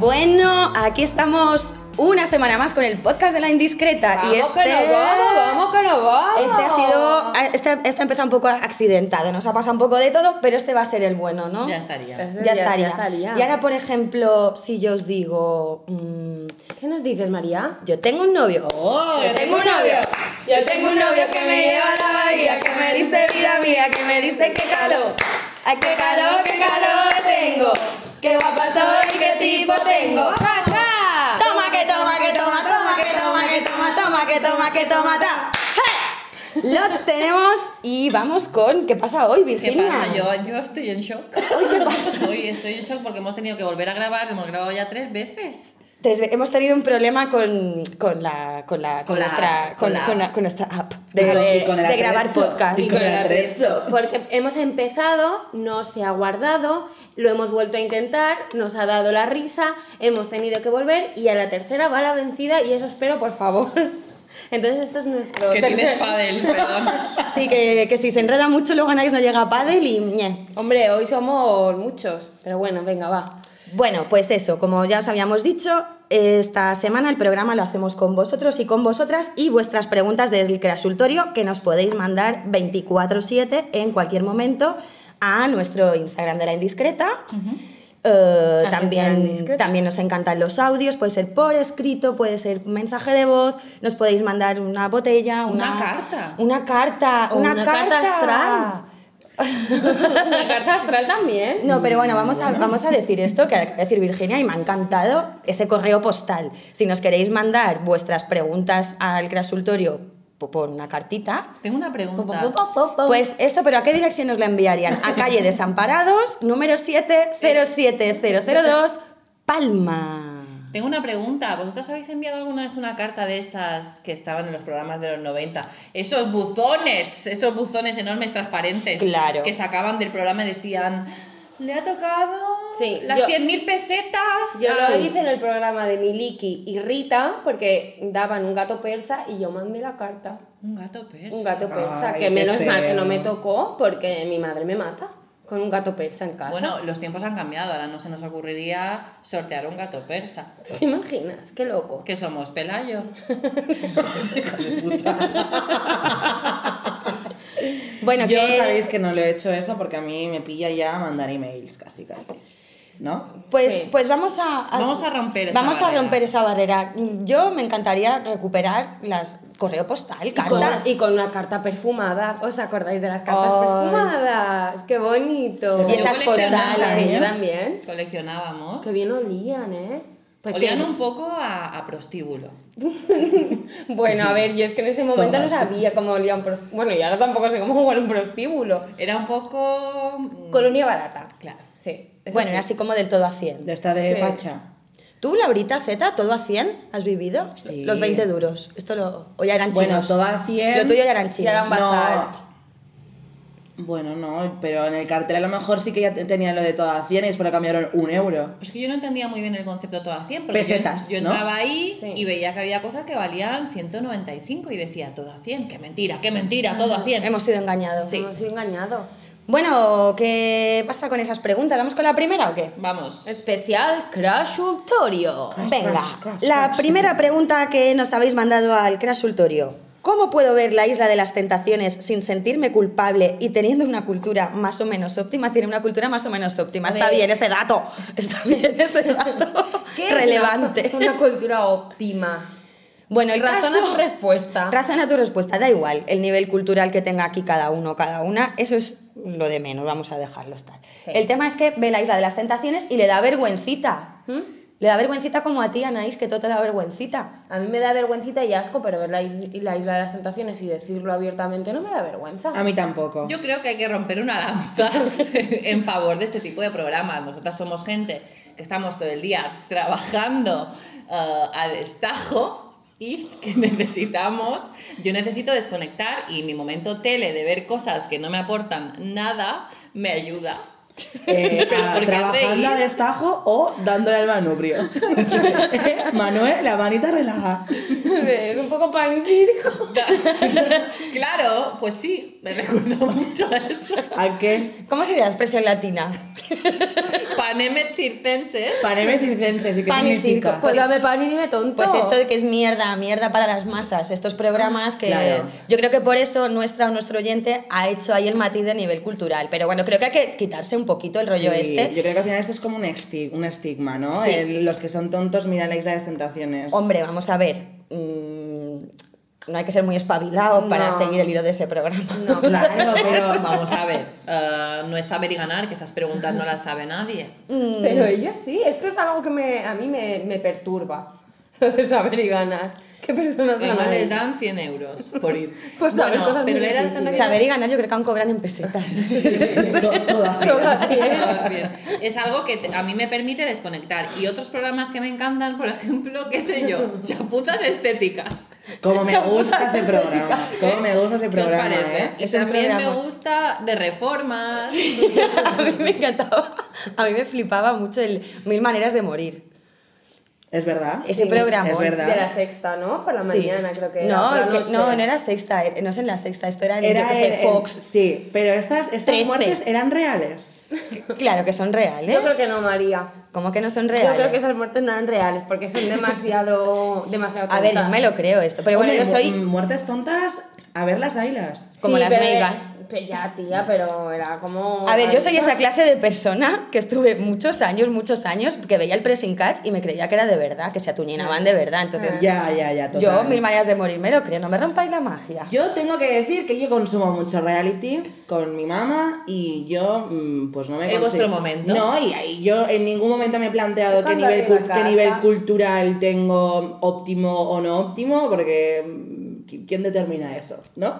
Bueno, aquí estamos una semana más con el podcast de la indiscreta Vamos y este que nos vamos, vamos que nos vamos. este ha sido este, este ha empezado un poco accidentado, nos ha pasado un poco de todo, pero este va a ser el bueno, ¿no? Ya estaría. Ese Ya, ya- estaría. ya estaría. Y ahora, por ejemplo, si yo os digo, mm, ¿Qué nos dices, María? yo tengo un novio. Oh, yo tengo un novio. Yo tengo un novio que me lleva a la bahía, que me dice vida mía, que me dice que calor. Ay, Qué calor, qué calor tengo. Qué guapa soy, qué tipo tengo. ¡Ja, ja! Toma que toma que toma, que toma que toma, toma que toma que toma, ta. Lo tenemos y vamos con ¿qué pasa hoy, ¿Qué Virginia? pasa? Yo, yo estoy en shock. Hoy qué pasa? Hoy estoy en shock porque hemos tenido que volver a grabar, hemos grabado ya tres veces. Hemos tenido un problema con, con la con la con, nuestra app, con, con la con nuestra app de, A ver, y con el de grabar podcast. Y con el atrezo. Porque hemos empezado, no se ha guardado, lo hemos vuelto a intentar, nos ha dado la risa, hemos tenido que volver y a la tercera va la vencida y eso espero, por favor. Entonces este es nuestro Que tercer- tienes pádel, perdón. Sí, que, que si se enreda mucho luego ganáis no llega a pádel y. Hombre, hoy somos muchos, pero bueno, venga, va. Bueno, pues eso, como ya os habíamos dicho, esta semana el programa lo hacemos con vosotros y con vosotras y vuestras preguntas desde el consultorio que nos podéis mandar 24/7 en cualquier momento a nuestro Instagram de la indiscreta. Eh, Agencia también, también nos encantan los audios, puede ser por escrito, puede ser mensaje de voz, nos podéis mandar una botella, una, Una carta. Una carta, O una, una carta carta. La carta astral también. No, pero bueno, vamos a, vamos a decir esto que acaba de decir Virginia y me ha encantado ese correo postal. Si nos queréis mandar vuestras preguntas al consultorio por una cartita, Tengo una pregunta. pues esto, pero ¿a qué dirección nos la enviarían? A calle Desamparados, número 707002, Palma. Tengo una pregunta. ¿Vosotros habéis enviado alguna vez una carta de esas que estaban en los programas de los 90? Esos buzones, esos buzones enormes transparentes Claro. que sacaban del programa y decían, le ha tocado Sí, las yo- 100.000 pesetas. Yo lo Sí. hice en el programa de Miliki y Rita porque daban un gato persa y yo mandé la carta. Un gato persa. Un gato persa, Ay, que menos mal que no me tocó porque mi madre me mata con un gato persa en casa. Bueno, los tiempos han cambiado, ahora no se nos ocurriría sortear un gato persa. ¿te imaginas? Qué loco. ¿Qué somos, Pelayo? Bueno, Yo que- sabéis que no lo he hecho eso porque a mí me pilla ya mandar emails casi casi. ¿No? Pues, Sí. pues vamos a, Vamos a romper esa vamos a barrera. romper esa barrera. Yo me encantaría recuperar las correo postal, Y con, cartas. y con una carta perfumada. ¿Os acordáis de las cartas perfumadas? ¡Qué bonito! Y esas postales. Yo también. Coleccionábamos. Qué bien olían, ¿eh? Pues Olían que- un poco a, a prostíbulo. Bueno, a ver, yo es que en ese momento no sabía cómo olía un prostíbulo. Bueno, y ahora tampoco sé cómo huele un prostíbulo. Era un poco... mm, Colonia barata. Claro. Sí. Eso Bueno, sí. era así como del todo a 100. De esta de Sí. Pacha. ¿Tú, Laurita Z, todo a 100 has vivido? Sí. Los 20 duros. Esto lo... O ya eran chinos. Bueno, todo a 100. Lo tuyo ya eran Ya chinos. eran bazar. Bueno, no, pero en el cartel a lo mejor sí que ya te- tenía lo de todo a 100 y después lo cambiaron un euro. Pues que yo no entendía muy bien el concepto de todo a 100. Porque Pesetas, yo, yo ¿no? entraba ahí Sí. y veía que había cosas que valían 195 y decía todo a 100. ¡Qué mentira, qué mentira! Todo a 100. Hemos sido engañados. Sí. Hemos sido engañado. Bueno, ¿qué pasa con esas preguntas? ¿Vamos con la primera o qué? Vamos. Especial Crashultorio. Venga, crash, crash, la crash. primera pregunta que nos habéis mandado al consultorio. ¿Cómo puedo ver la isla de las tentaciones sin sentirme culpable y teniendo una cultura más o menos óptima? Tiene una cultura más o menos óptima. Está bien ese dato. Está bien ese dato. ¿Qué es Relevante. Una, una cultura óptima. Bueno, el Razona caso... tu respuesta. Razona tu respuesta, da igual el nivel cultural que tenga aquí cada uno, cada una, eso es lo de menos, vamos a dejarlo estar. Sí. El tema es que ve la isla de las tentaciones y le da vergüencita. ¿Mm? Le da vergüencita como a ti, Anaís, que todo te da vergüencita. A mí me da vergüencita y asco, pero ver la, is- la Isla de las Tentaciones y decirlo abiertamente no me da vergüenza. A mí tampoco. Yo creo que hay que romper una lanza en favor de este tipo de programas. Nosotras somos gente que estamos todo el día trabajando eh, al estajo y que necesitamos, yo necesito desconectar y mi momento tele de ver cosas que no me aportan nada me ayuda. Eh, a- ¿por qué trabajando a destajo o dándole al manubrio. Manuel, la manita relaja. Es un poco pan y circo. claro, pues sí, me recuerda mucho a eso. ¿A qué? ¿Cómo sería la expresión latina? Panemet circenses. Paneme circenses, ¿y qué Pan y significa? circo. Pues dame pan y dime tonto. Pues esto de que es mierda, mierda para las masas, estos programas que Claro. yo creo que por eso nuestra o nuestro oyente ha hecho ahí el matiz de nivel cultural. Pero bueno, creo que hay que quitarse un poquito el rollo Sí, este. Yo creo que al final esto es como un, esti- un estigma, ¿no? Sí. El- los que son tontos miran la isla de las tentaciones. Hombre, vamos a ver. mm, no hay que ser muy espabilado para No. seguir el hilo de ese programa. No, Claro, pero Vamos a ver, eh, no es saber y ganar, que esas preguntas no las sabe nadie. Pero ellos sí, esto es algo que me, a mí me, me perturba. Saber y ganas. ¿Qué personas ganan? les dan 100 euros por ir. Pues saber bueno, cosas pero muy la difíciles. stand-up Saber y ganar yo creo que aún cobran en pesetas. to-. Todas bien. Todas bien. Es algo que te- a mí me permite desconectar. Y otros programas que me encantan, por ejemplo, qué sé yo, chapuzas estéticas. Como me gusta ese estética. programa. Como me gusta ese ¿Qué os programa, parece? ¿eh? Y Es también me programa. gusta de reformas. a mí me encantaba, a mí me flipaba mucho el Mil Maneras de Morir. Es verdad. Ese Sí, programa. es verdad. De la sexta, ¿no? Por la Sí. mañana, creo que era. No, que- no, no era sexta, eh, no es en la sexta, esto era en, Era yo en- Fox. sí, pero estas, estas muertes eran reales. Claro que son reales. Yo creo que no, María. ¿Cómo que no son reales? Yo creo que esas muertes no eran reales porque son demasiado. demasiado A ver, yo tontas. me lo creo esto, pero bueno, Hombre, yo soy mu- Muertes tontas, a ver las ailas. como Sí, las pero- ya, tía, pero era como. A ver, yo soy esa clase de persona que estuve muchos años, muchos años, que veía el pressing catch y me creía que era de verdad, que se atuñinaban de verdad. Entonces, Ya, ya, ya, total. yo, mil maneras de morir, me lo creo, no me rompáis la magia. Yo tengo que decir que yo consumo mucho reality con mi mamá y yo, mm, pues no me ¿Es consigo- vuestro momento? No, y, y yo en ningún momento me he planteado qué nivel, qué nivel cultural tengo óptimo o no óptimo, porque mm, ¿qui- ¿quién determina eso? ¿No?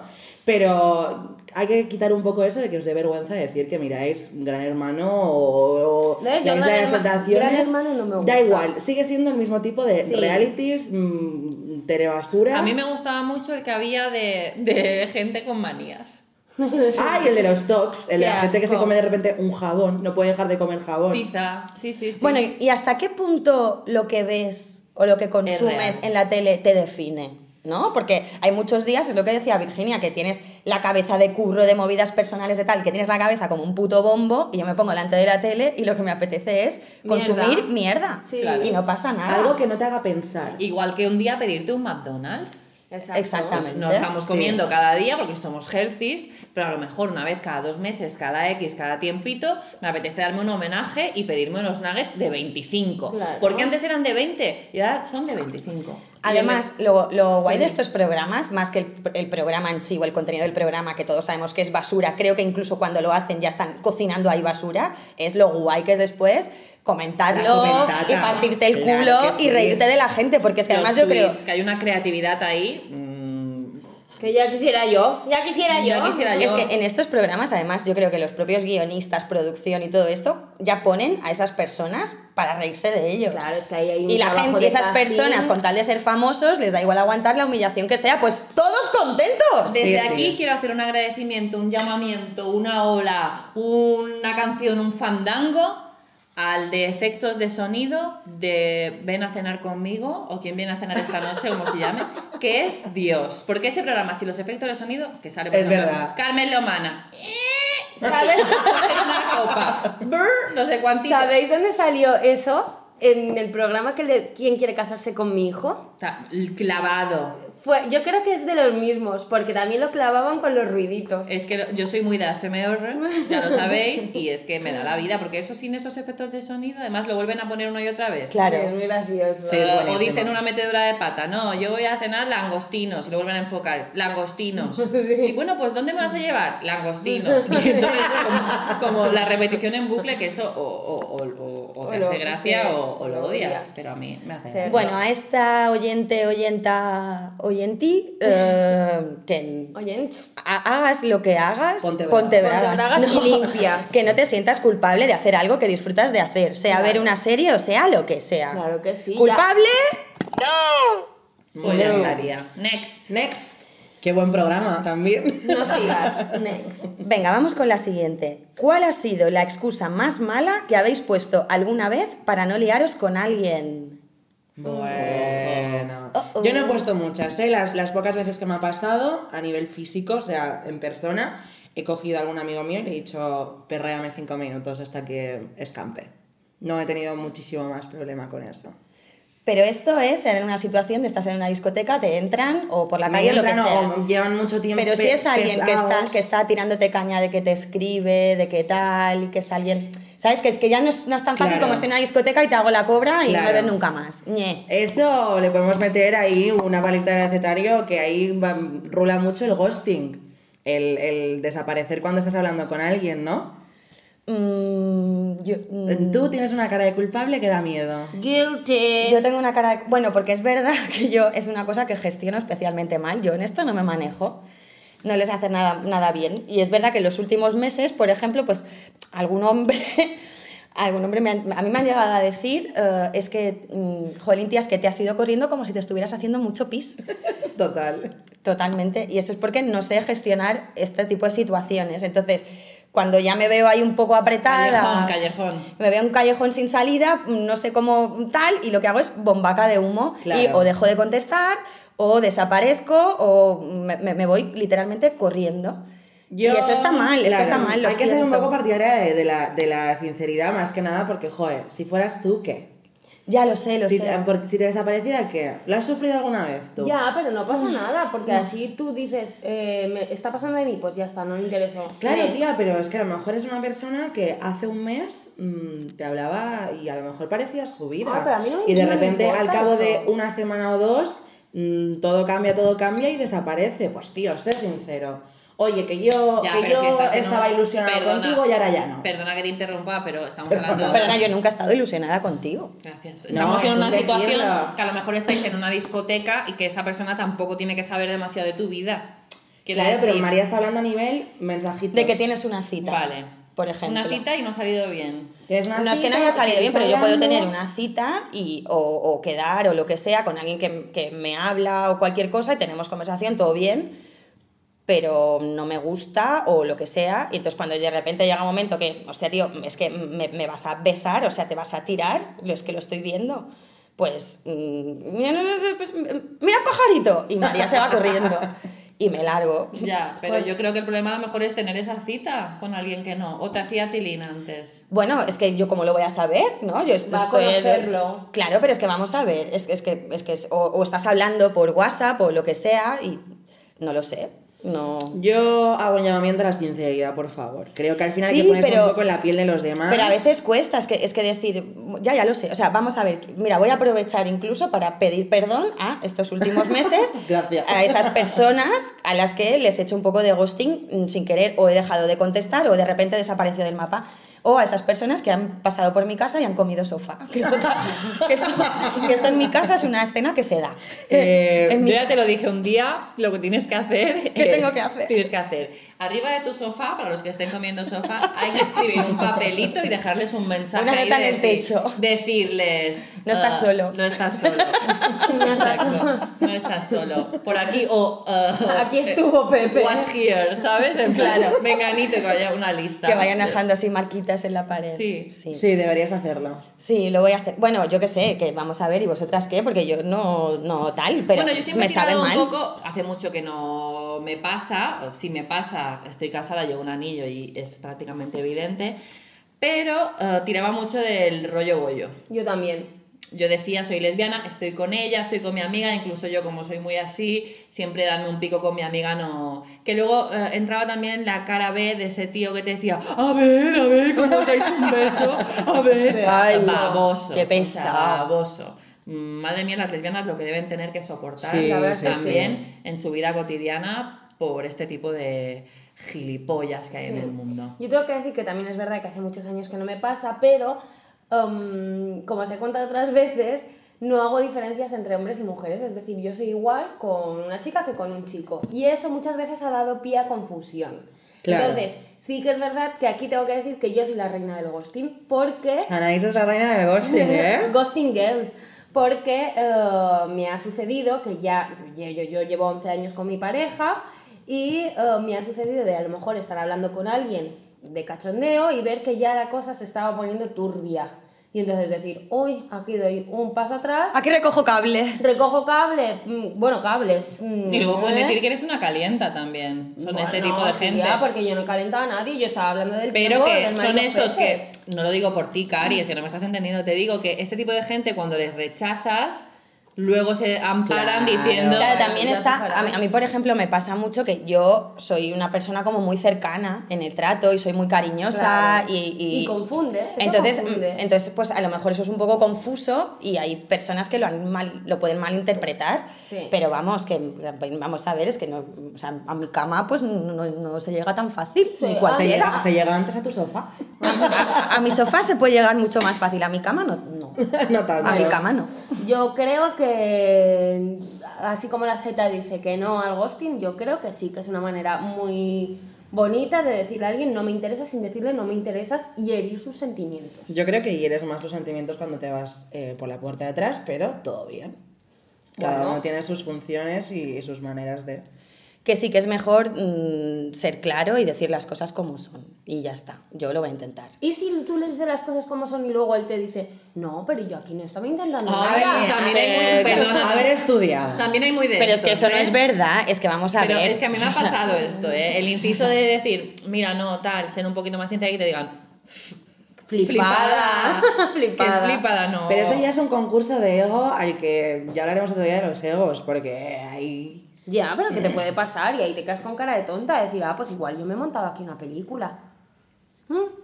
Pero hay que quitar un poco eso de que os dé vergüenza decir que miráis Gran Hermano o, o ¿Ves? Yo La Isla de las Tentaciones. Gran Hermano no me gusta. Da igual, sigue siendo el mismo tipo de Sí. realities, mm, telebasura. A mí me gustaba mucho el que había de, de gente con manías. Ah, y el de los tocs, el de la gente que se asco. come de repente un jabón, no puede dejar de comer jabón. Tiza, sí, sí, sí. Bueno, ¿y hasta qué punto lo que ves o lo que consumes en la tele te define? ¿No? Porque hay muchos días, es lo que decía Virginia, que tienes la cabeza de curro, de movidas personales, de tal, que tienes la cabeza como un puto bombo y yo me pongo delante de la tele y lo que me apetece es consumir mierda. Sí. Y no pasa nada. Algo que no te haga pensar. Igual que un día pedirte un McDonald's. Exacto. Exactamente. No estamos Sí. comiendo cada día porque somos healthies, pero a lo mejor una vez cada dos meses, cada X, cada tiempito, me apetece darme un homenaje y pedirme unos nuggets de 25. Claro. Porque antes eran de 20 y ahora son de 25. Además, lo, lo guay de estos programas, más que el, el programa en sí o el contenido del programa, que todos sabemos que es basura, creo que incluso cuando lo hacen ya están cocinando ahí basura, es lo guay que es después comentarlo y partirte el Claro culo sí. y reírte de la gente, porque es que Los además yo creo... que hay una creatividad ahí. Que ya quisiera yo. Ya quisiera yo. Ya quisiera yo. Es que en estos programas, además, yo creo que los propios guionistas, producción y todo esto, ya ponen a esas personas para reírse de ellos. Claro, es que ahí hay un Y la gente, de esas casting. personas, con tal de ser famosos, les da igual aguantar la humillación que sea, pues todos contentos. Desde Sí, sí. aquí quiero hacer un agradecimiento, un llamamiento, una ola, una canción, un fandango al de efectos de sonido de Ven a cenar conmigo o quien viene a cenar esta noche, como se llame, que es Dios. Porque ese programa, si los efectos de sonido, que sale por Es ejemplo, verdad. Carmen Lomana, ¿Sabes? es una copa, brr, no sé cuántito. ¿Sabéis dónde salió eso? En el programa que le, ¿Quién quiere casarse con mi hijo? O sea, el clavado. Fue, yo creo que es de los mismos, porque también lo clavaban con los ruiditos. Es que yo soy muy de ASMR, ya lo sabéis, y es que me da la vida, porque eso sin esos efectos de sonido, además lo vuelven a poner una y otra vez. Claro. Es muy gracioso. Sí, es o dicen una metedura de pata, no, yo voy a cenar langostinos, y lo vuelven a enfocar, langostinos. Y bueno, pues ¿dónde me vas a llevar? Langostinos. Y entonces, como, como la repetición en bucle, que eso o, o, o, o- o te O lo- hace gracia sí, o, o lo odias, odias. pero a mí me hace Sí. gracia. Bueno, a esta oyente, oyenta, oyentí, eh, que ha- hagas lo que hagas, Ponte ponte, bragas. bragas. Ponte bragas y limpias. Que no te sientas culpable de hacer algo que disfrutas de hacer, sea Claro. ver una serie o sea lo que sea. claro que sí. ya. ¿Culpable? Pues ya estaría. Next. Next. Qué buen programa también. No sigas. Next. Venga, vamos con la siguiente. ¿Cuál ha sido la excusa más mala que habéis puesto alguna vez para no liaros con alguien? Bueno. Oh, oh. Yo no he puesto muchas, ¿eh? Las, las pocas veces que me ha pasado a nivel físico, o sea, en persona, he cogido a algún amigo mío y le he dicho, perréame cinco minutos hasta que escampe. No he tenido muchísimo más problema con eso. Pero esto es en una situación de estás en una discoteca, te entran o por la calle lo que entran sea. o llevan mucho tiempo Pero si es alguien que está, que está tirándote caña de que te escribe, de que tal, y que es alguien... ¿Sabes? Que es que ya no es, no es tan fácil Claro. como estoy en una discoteca y te hago la cobra y no me ves nunca más. Ñe. Esto le podemos meter ahí una palita de recetario que ahí va- rula mucho el ghosting. El, el desaparecer cuando estás hablando con alguien, ¿no? Mm, yo, mm, Tú tienes una cara de culpable que da miedo. Guilty. Yo tengo una cara de... Bueno, porque es verdad que yo es una cosa que gestiono especialmente mal. Yo en esto no me manejo. No les hace nada, nada bien. Y es verdad que en los últimos meses, por ejemplo, pues algún hombre... Algún hombre me han- a mí me han llegado a decir, eh, es que, mm, jolín, tía, es que te has ido corriendo como si te estuvieras haciendo mucho pis. Total. Totalmente. Y eso es porque no sé gestionar este tipo de situaciones. Entonces, cuando ya me veo ahí un poco apretada, Callejón, callejón. me veo un callejón sin salida, no sé cómo tal, y lo que hago es bombaca de humo. Claro. Y o dejo de contestar, o desaparezco, o me, me- me voy literalmente corriendo. Y eso está mal, claro, está mal, lo Hay que ser un poco partidaria de, de la, de la sinceridad más que nada porque, joder, si fueras tú, ¿qué? Ya lo sé, lo Si, sé. porque si te desapareciera, ¿qué? ¿Lo has sufrido alguna vez tú? Ya, pero no pasa nada, porque así tú dices, eh, me está pasando de mí, pues ya está, no le interesó. Claro, tía, pero es que a lo mejor es una persona que hace un mes mm, te hablaba y a lo mejor parecía su vida. Ah, pero a mí no me- y de me repente, al cabo eso. de una semana o dos, mm, todo cambia, todo cambia y desaparece. Pues tío, sé sincero. Oye, que yo, Ya, que yo si estaba ilusionado perdona, contigo y ahora ya no. Perdona que te interrumpa, pero estamos hablando. Perdona, yo nunca he estado ilusionada contigo. Gracias. No, Estamos es en una un situación decirlo. que a lo mejor estáis en una discoteca y que esa persona tampoco tiene que saber demasiado de tu vida. Claro, pero María está hablando a nivel mensajitos. De que tienes una cita. Vale. Por ejemplo. Una cita y no ha salido bien. Tienes una No es que no haya salido bien, pero yo puedo tener una cita y, o, o quedar o lo que sea con alguien que, que me habla o cualquier cosa y tenemos conversación, todo bien, pero no me gusta o lo que sea. Y entonces cuando de repente llega un momento que, hostia, tío, es que me, me vas a besar, o sea, te vas a tirar, es que lo estoy viendo. Pues, mm, mira, pues, mira pajarito. Y María se va corriendo y me largo. Ya, pero Pues yo creo que el problema a lo mejor es tener esa cita con alguien que no. O te hacía tilín antes. Bueno, es que yo cómo lo voy a saber, ¿no? Yo Va a estoy- conocerlo. Claro, pero es que vamos a ver, es, que- es que, es que es- o, o estás hablando por WhatsApp o lo que sea y no lo sé, no... Yo hago un llamamiento a la sinceridad, por favor. Creo que al final Sí, hay que ponerse pero- un poco en la piel de los demás. Pero a veces cuesta, es que, es que decir, ya, ya lo sé, o sea, vamos a ver, mira, voy a aprovechar incluso para pedir perdón a estos últimos meses, Gracias. a esas personas a las que les he hecho un poco de ghosting mm, sin querer o he dejado de contestar o de repente he desaparecido del mapa. O a esas personas que han pasado por mi casa y han comido sofá. Que esto, que esto- que esto en mi casa es una escena que se da. Eh, mi- Yo ya te lo dije un día, lo que tienes que hacer ¿Qué es- tengo que hacer? Tienes que hacer. Arriba de tu sofá, para los que estén comiendo sofá, hay que escribir un papelito y dejarles un mensaje. Una de en el decir- techo. Decirles. No estás ah, solo. No estás solo. Exacto. No estás solo. Por aquí o. ah, Aquí estuvo Pepe. Was here, ¿sabes? En plan, venganito, que vaya una lista. que vayan dejando así marquitas en la pared. Sí. sí. Sí, deberías hacerlo. Sí, lo voy a hacer. Bueno, yo qué sé, que vamos a ver, ¿y vosotras qué? Porque yo no, no tal, pero bueno, yo siempre me he sabe mal. un poco, hace mucho que no me pasa, o si me pasa, estoy casada, llevo un anillo y es prácticamente evidente, pero eh, tiraba mucho del rollo bollo. Yo también. Yo decía, soy lesbiana, estoy con ella, estoy con mi amiga, incluso yo como soy muy así, siempre darme un pico con mi amiga no... Que luego eh, entraba también la cara B de ese tío que te decía, a ver, a ver, ¿cómo dais un beso? A ver, Ay, baboso. qué pesado. baboso. Madre mía, las lesbianas lo que deben tener que soportar Sí, también en su vida cotidiana por este tipo de gilipollas que hay en Sí. el mundo. Yo tengo que decir que también es verdad que hace muchos años que no me pasa, pero um, como os he contado otras veces, no hago diferencias entre hombres y mujeres. Es decir, yo soy igual con una chica que con un chico. Y eso muchas veces ha dado pie a confusión. Claro. Entonces, sí que es verdad que aquí tengo que decir que yo soy la reina del ghosting porque... Anaís es la reina del ghosting, ¿eh? ghosting girl. porque eh, me ha sucedido que ya, yo, yo- yo llevo 11 años con mi pareja y eh, me ha sucedido de a lo mejor estar hablando con alguien de cachondeo y ver que ya la cosa se estaba poniendo turbia. Y entonces decir, uy, aquí doy un paso atrás, Aquí recojo cable. recojo cable, mm, bueno, cables. mm, Y luego pueden ¿eh? decir que eres una calienta también. Son este tipo de gente. ya, porque yo no calentaba a nadie, yo estaba hablando del Pero tiempo, que del son estos que, no lo digo por ti, Cari, es que no me estás entendiendo, te digo que este tipo de gente cuando les rechazas, luego se amparan Claro. diciendo... Claro, también está, a mí, a mí, por ejemplo me pasa mucho que yo soy una persona como muy cercana en el trato y soy muy cariñosa Claro. y, y- Y confunde, eso entonces, confunde. entonces pues a lo mejor eso es un poco confuso y hay personas que lo, han mal, lo pueden malinterpretar, Sí. pero vamos, que vamos a ver, es que no, o sea, a mi cama pues no, no se llega tan fácil, Sí, ni ah, cual Se llega. se llega antes a tu sofá. A, a mi sofá se puede llegar mucho más fácil, a mi cama no, no. no tanto. a mi cama no. Yo creo que, así como la Z dice que no al ghosting, yo creo que sí, que es una manera muy bonita de decirle a alguien no me interesa sin decirle no me interesas y herir sus sentimientos. Yo creo que hieres más los sentimientos cuando te vas eh, por la puerta de atrás, pero todo bien. Cada Bueno. uno tiene sus funciones y sus maneras de... que sí que es mejor mm, ser claro y decir las cosas como son. Y ya está, yo lo voy a intentar. Y si tú le dices las cosas como son y luego él te dice, no, pero yo aquí no estaba intentando Ah, nada. también hay muy- perdona, haber estudiado. También hay muy de Pero es que eso no ¿eh? es verdad, es que vamos a Pero ver. es que a mí me ha pasado esto, ¿eh? El inciso de decir, mira, no, tal, ser un poquito más científica y te digan, Flipada. flipada, Flipada. que flipada, no. Pero eso ya es un concurso de ego al que ya hablaremos otro día de los egos, porque ahí... Ya, pero que te puede pasar y ahí te quedas con cara de tonta, de decir, ah, pues igual yo me he montado aquí una película. ¿Mm?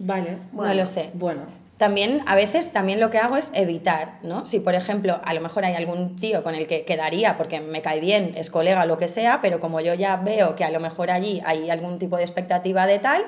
Vale. No lo sé. Bueno. También, a veces, también lo que hago es evitar, ¿no? Si, por ejemplo, a lo mejor hay algún tío con el que quedaría porque me cae bien, es colega, lo que sea, pero como yo ya veo que a lo mejor allí hay algún tipo de expectativa de tal,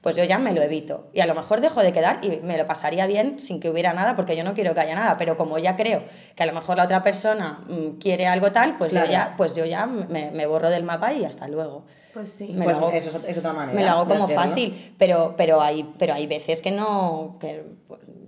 pues yo ya me lo evito. Y a lo mejor dejo de quedar y me lo pasaría bien sin que hubiera nada, porque yo no quiero que haya nada, pero como ya creo que a lo mejor la otra persona mm, quiere algo tal, pues, Claro. yo ya, pues yo ya me, me borro del mapa y hasta luego. Pues sí. Me pues lo hago- eso es, es otra manera. me lo hago como hacerlo. fácil, pero, pero, hay, pero hay veces que no... que-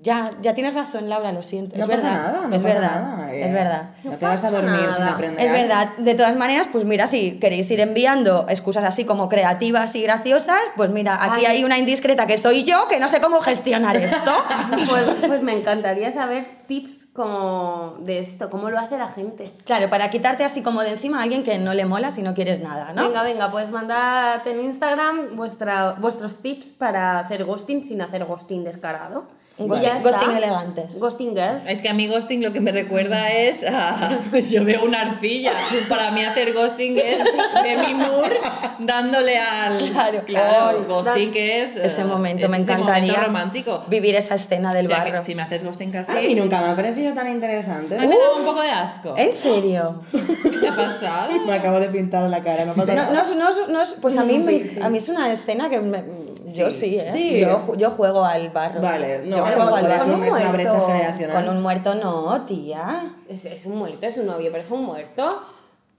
ya, ya tienes razón, Laura, lo siento. No es pasa verdad, nada, no es pasa verdad, nada. eh. Es verdad. No te vas a dormir sin nada. aprender. Es algo. verdad. De todas maneras, pues mira, si queréis ir enviando excusas así como creativas y graciosas, pues mira, aquí Ay. hay una indiscreta que soy yo, que no sé cómo gestionar esto. Pues, pues me encantaría saber tips como de esto, cómo lo hace la gente. claro, para quitarte así como de encima a alguien que no le mola si no quieres nada, ¿no? Venga, venga, pues mandad en Instagram vuestra, vuestros tips para hacer ghosting sin hacer ghosting descarado. Ghosting- ya ghosting elegante. Ghosting girl. Es que a mí ghosting lo que me recuerda es a... Yo veo una arcilla. Para mí hacer ghosting es Demi Moore dándole al... Claro. claro. Ay. ghosting es... eh, Ese momento es me ese encantaría momento romántico. vivir esa escena del O sea, que barro. si me haces ghosting casi... A mí nunca me ha parecido tan interesante. A mí me da un poco de asco. ¿En serio? ¿Qué te ha pasado? Me acabo de pintar la cara, no pasa No, no, es- no es- no es- pues a mí, me- a mí es una escena que me- yo sí, ¿eh? Sí. Yo, yo juego al barro. Vale, no, yo es, barro. un- es una muerto. brecha generacional. Con un muerto no, tía. Es, es un muerto, es un novio, pero es un muerto.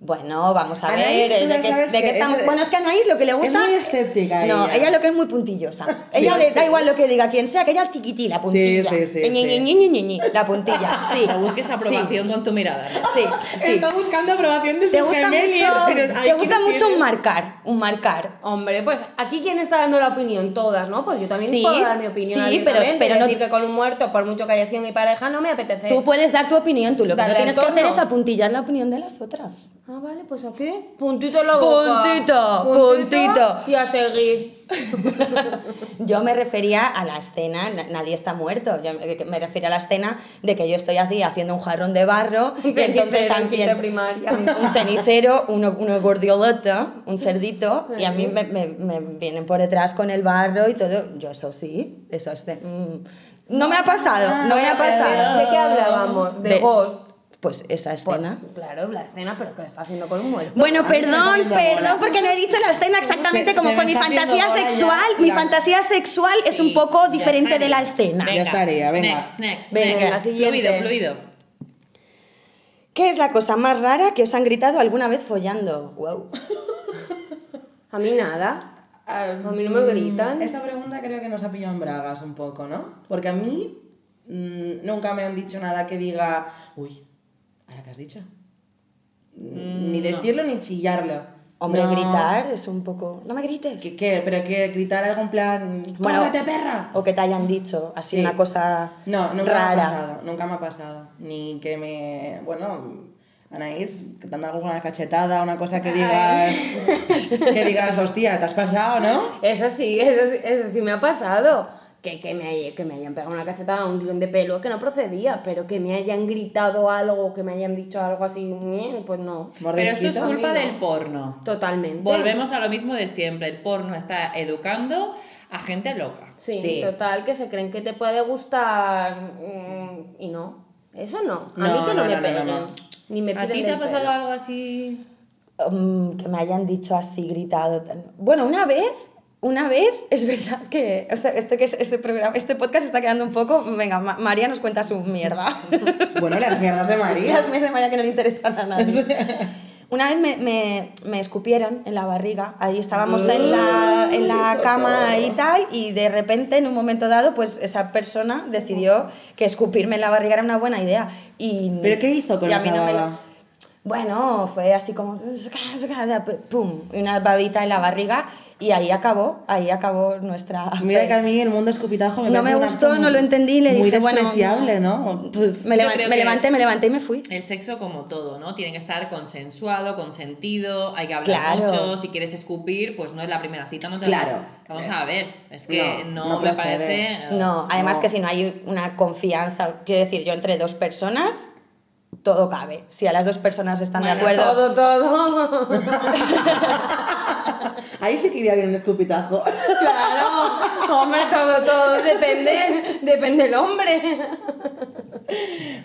Bueno, vamos a Anaís, ver. eh, de que estamos- es- bueno, es que a Anaís lo que le gusta. muy escéptica No, ella. ella lo que es muy puntillosa. Ella le da igual lo que diga quien sea, que ella tiquití, la puntilla. sí, sí, ñi, sí. ñi, ñi, ñi, La puntilla, sí. No busques aprobación con tu mirada. ¿no? Sí, sí. Está buscando aprobación de su Te gusta gemelier, mucho, pero te gusta mucho un marcar, un marcar. Hombre, pues aquí quién está dando la opinión, todas, ¿no? Pues yo también Sí, puedo dar mi opinión. sí, pero- abiertamente, pero no- decir que con un muerto, por mucho que haya sido mi pareja, no me apetece. Tú puedes dar tu opinión, tú lo que Dale no tienes que hacer es apuntillar la opinión de las otras. Ah, vale, pues aquí, puntito en la boca. Puntito, puntito. Y a seguir. Yo me refería a la escena, na- nadie está muerto. Yo me, refería a la escena de que yo estoy así haciendo un jarrón de barro y entonces primaria. un, cenicero, uno, uno gordioleta, un cerdito, y a mí me, me- me vienen por detrás con el barro y todo. Yo eso sí, eso es de- mm, no me ha pasado, no me ha pasado. ¿De qué hablábamos? De, De- Ghost. Pues esa Pues, escena. claro, la escena, pero que lo está haciendo con un muerto. Bueno, A perdón, perdón, bola. porque no he dicho la escena exactamente Se- como se fue me mi fantasía ya, sexual. Mi la- fantasía sexual es un poco ya diferente de la escena. Venga, estaría, venga. Next, next, Venga, next. la. Fluido, fluido. ¿Qué es la cosa más rara que os han gritado alguna vez follando? Wow. A mí nada. Ah, A mí no me gritan. Esta pregunta creo que nos ha pillado en bragas un poco, ¿no? Porque a mí mm, nunca me han dicho nada que diga, uy, ¿ahora qué has dicho? Mm, ni decirlo ni chillarlo. Hombre, No. gritar es un poco. No me grites. ¿Qué, qué? ¿Pero que gritar algo en plan, Bueno, ¡cómete, perra! O que te hayan dicho así Sí. una cosa No, nunca rara. me ha pasado, nunca me ha pasado. Ni que me. Bueno, Anaís, dando alguna cachetada, una cosa que digas. que digas, hostia, te has pasado, ¿no? Eso sí, eso, sí- eso sí me ha pasado. Que, que, me, que me hayan pegado una cachetada, un tirón de pelo que no procedía, pero que me hayan gritado algo, que me hayan dicho algo así, pues no. Pero esto es culpa del porno. Totalmente. Volvemos a lo mismo de siempre. El porno está educando a gente loca. Sí, Sí. total, que se creen que te puede gustar mm, y no. Eso no. A No, mí que no, no, me no, no, peguen. no. Ni me ¿A ti te ha pasado pelo. algo así? Mm, que me hayan dicho así, gritado. Bueno, una vez, una vez, es verdad que este, que es- este, programa, este podcast está quedando un poco. Venga, Ma- María nos cuenta su mierda. Bueno, las mierdas de María. Las meses de María que no le interesan a nadie. Una vez me, me, me escupieron en la barriga, ahí estábamos en la, en la cama y tal, y de repente en un momento dado, pues esa persona decidió que escupirme en la barriga era una buena idea. Y, ¿Pero qué hizo con y esa no me? Bueno, fue así como, pum, y una babita en la barriga, y ahí acabó, ahí acabó nuestra... Mira que a mí el mundo escupitajo me No me gustó, no lo entendí, le muy dije, bueno, despreciable, ¿no? Me, levan- me levanté, me levanté y me fui. El sexo como todo, ¿no? Tiene que estar consensuado, consentido, hay que hablar Claro. mucho, si quieres escupir, pues no es la primera cita, no te Claro. Vamos a ver, es que No, no, no me procede. parece... No, además No. que si no hay una confianza, quiero decir, yo entre dos personas, todo cabe. Si a las dos personas están de acuerdo. Todo, todo. Ahí sí que iría bien un escupitajo. claro. Hombre, todo, todo. Depende. Depende el hombre.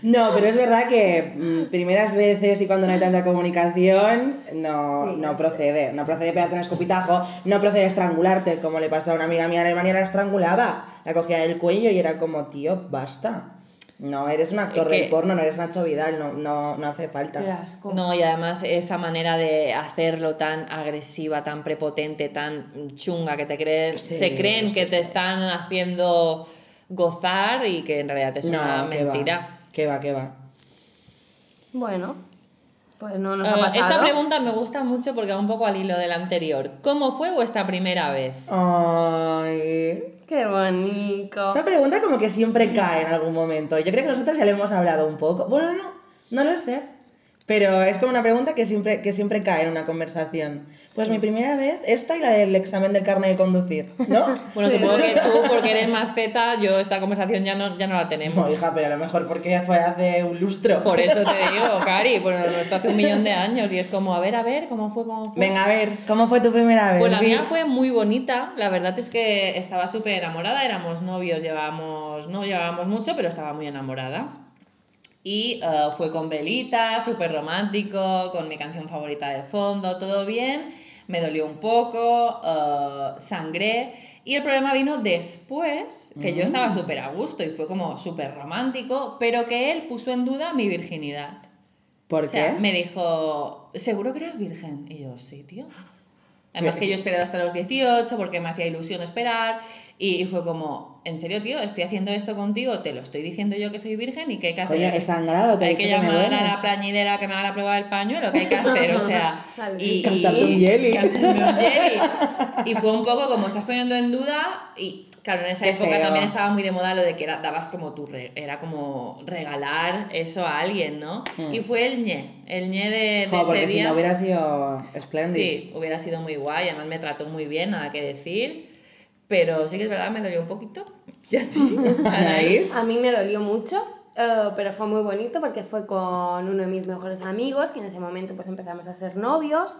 No, pero es verdad que mm, primeras veces y cuando no hay tanta comunicación, no, no procede. No procede pegarte un escupitajo, no procede estrangularte, como le pasó a una amiga mía en Alemania, la estrangulaba. La cogía del cuello y era como, tío, basta. No, eres un actor del porno, no eres Nacho Vidal, no, no, no hace falta. Qué asco. No, y además esa manera de hacerlo tan agresiva, tan prepotente, tan chunga, que te creen, Sí, se creen sí, que te sí. están haciendo gozar y que en realidad es una No, mentira. va, que va, que va. Bueno, pues no nos ha pasado. esta pregunta me gusta mucho porque va un poco al hilo del anterior. ¿Cómo fue vuestra primera vez? Ay. Qué bonito. Esta pregunta como que siempre cae en algún momento. Yo creo que nosotros ya lo hemos hablado un poco. Bueno, no, no lo sé. Pero es como una pregunta que siempre, que siempre cae en una conversación. Pues mi primera vez, esta y la del examen del carnet de conducir, ¿no? Bueno, supongo que tú, porque eres más Z, yo esta conversación ya no, ya no la No, tenemos. hija, pero a lo mejor porque fue hace un lustro. Por eso te digo, Cari, bueno, esto hace un millón de años y es como, a ver, a ver, ¿cómo fue? ¿Cómo fue? Venga, a ver, ¿cómo fue tu primera vez? Pues la mía fue muy bonita, la verdad es que estaba súper enamorada, éramos novios, llevábamos, no llevábamos mucho, pero estaba muy enamorada. Y eh, fue con velita, súper romántico, con mi canción favorita de fondo, todo bien. Me dolió un poco, eh, sangré. Y el problema vino después, que yo estaba súper a gusto y fue como súper romántico, pero que él puso en duda mi virginidad. ¿Por O sea, qué? me dijo, ¿seguro que eras virgen? Y yo, sí, tío. Además que yo esperé hasta los 18 porque me hacía ilusión esperar y, y fue como, en serio, tío, estoy haciendo esto contigo, te lo estoy diciendo yo que soy virgen y que hay que hacer. Oye, he sangrado, te he hay dicho que que me llamar duele. a la plañidera que me haga la prueba del pañuelo, que hay que hacer, o sea, y, y- Cantarte un. Y fue un poco como estás poniendo en duda y claro, en esa Qué época feo. también estaba muy de moda lo de que era, dabas como tu re- era como regalar eso a alguien, ¿no? Y fue el ñe, el ñe de, de. Jo, ese porque si día. no hubiera sido espléndido. Sí, hubiera sido muy guay, además me trató muy bien, nada que decir. Pero sí que es verdad, me dolió un poquito. ¿Y a ti? Anaís. A mí me dolió mucho, eh, pero fue muy bonito porque fue con uno de mis mejores amigos, que en ese momento pues empezamos a ser novios.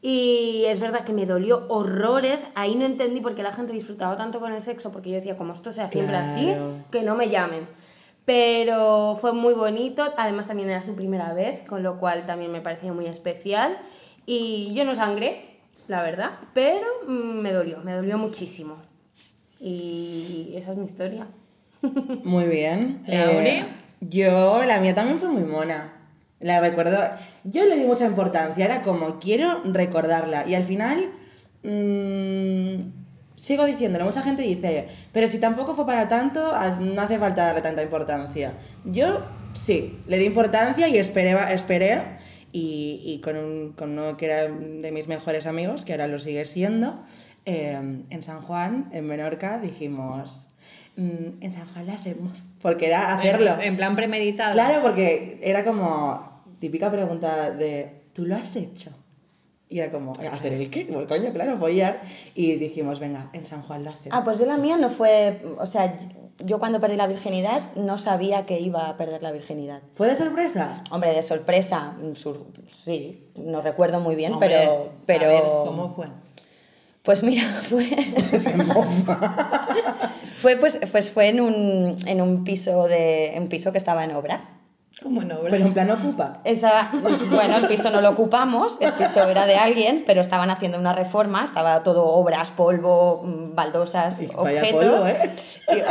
Y es verdad que me dolió horrores. Ahí no entendí por qué la gente disfrutaba tanto con el sexo, porque yo decía, como esto sea siempre así, que no me llamen. Pero fue muy bonito, además también era su primera vez, con lo cual también me pareció muy especial. Y yo no sangré, la verdad, pero mm, me dolió, me dolió muchísimo. Y esa es mi historia. Muy bien. Eh, yo, la mía también fue muy mona. La recuerdo. Yo le di mucha importancia, era como quiero recordarla. Y al final. mm, sigo diciéndolo, mucha gente dice, pero si tampoco fue para tanto, a- no hace falta darle tanta importancia. Yo sí, le di importancia y esperé, esperé y, y con, un, con uno que era de mis mejores amigos, que ahora lo sigue siendo, eh, en San Juan, en Menorca, dijimos, "Mm, en San Juan lo hacemos, porque era hacerlo. En, en plan premeditado. Claro, porque era como típica pregunta de, ¿tú lo has hecho? Y era como, ¿hacer el qué? Pues coño, claro, follar. Y dijimos, venga, en San Juan lo hacemos. Ah, pues yo la mía no fue, o sea, yo cuando perdí la virginidad no sabía que iba a perder la virginidad. ¿Fue de sorpresa? Hombre, de sorpresa, sur- sí, no recuerdo muy bien, Hombre, pero, pero... a ver, ¿Cómo fue? Pues mira, fue, Se mofa. fue, pues, pues fue en un, en un piso de, un piso que estaba en obras. ¿Cómo no? Pero en plan ocupa. Bueno, el piso no lo ocupamos, el piso era de alguien, pero estaban haciendo una reforma, estaba todo obras, polvo, mm, baldosas, Y objetos. polvo, ¿eh? Y-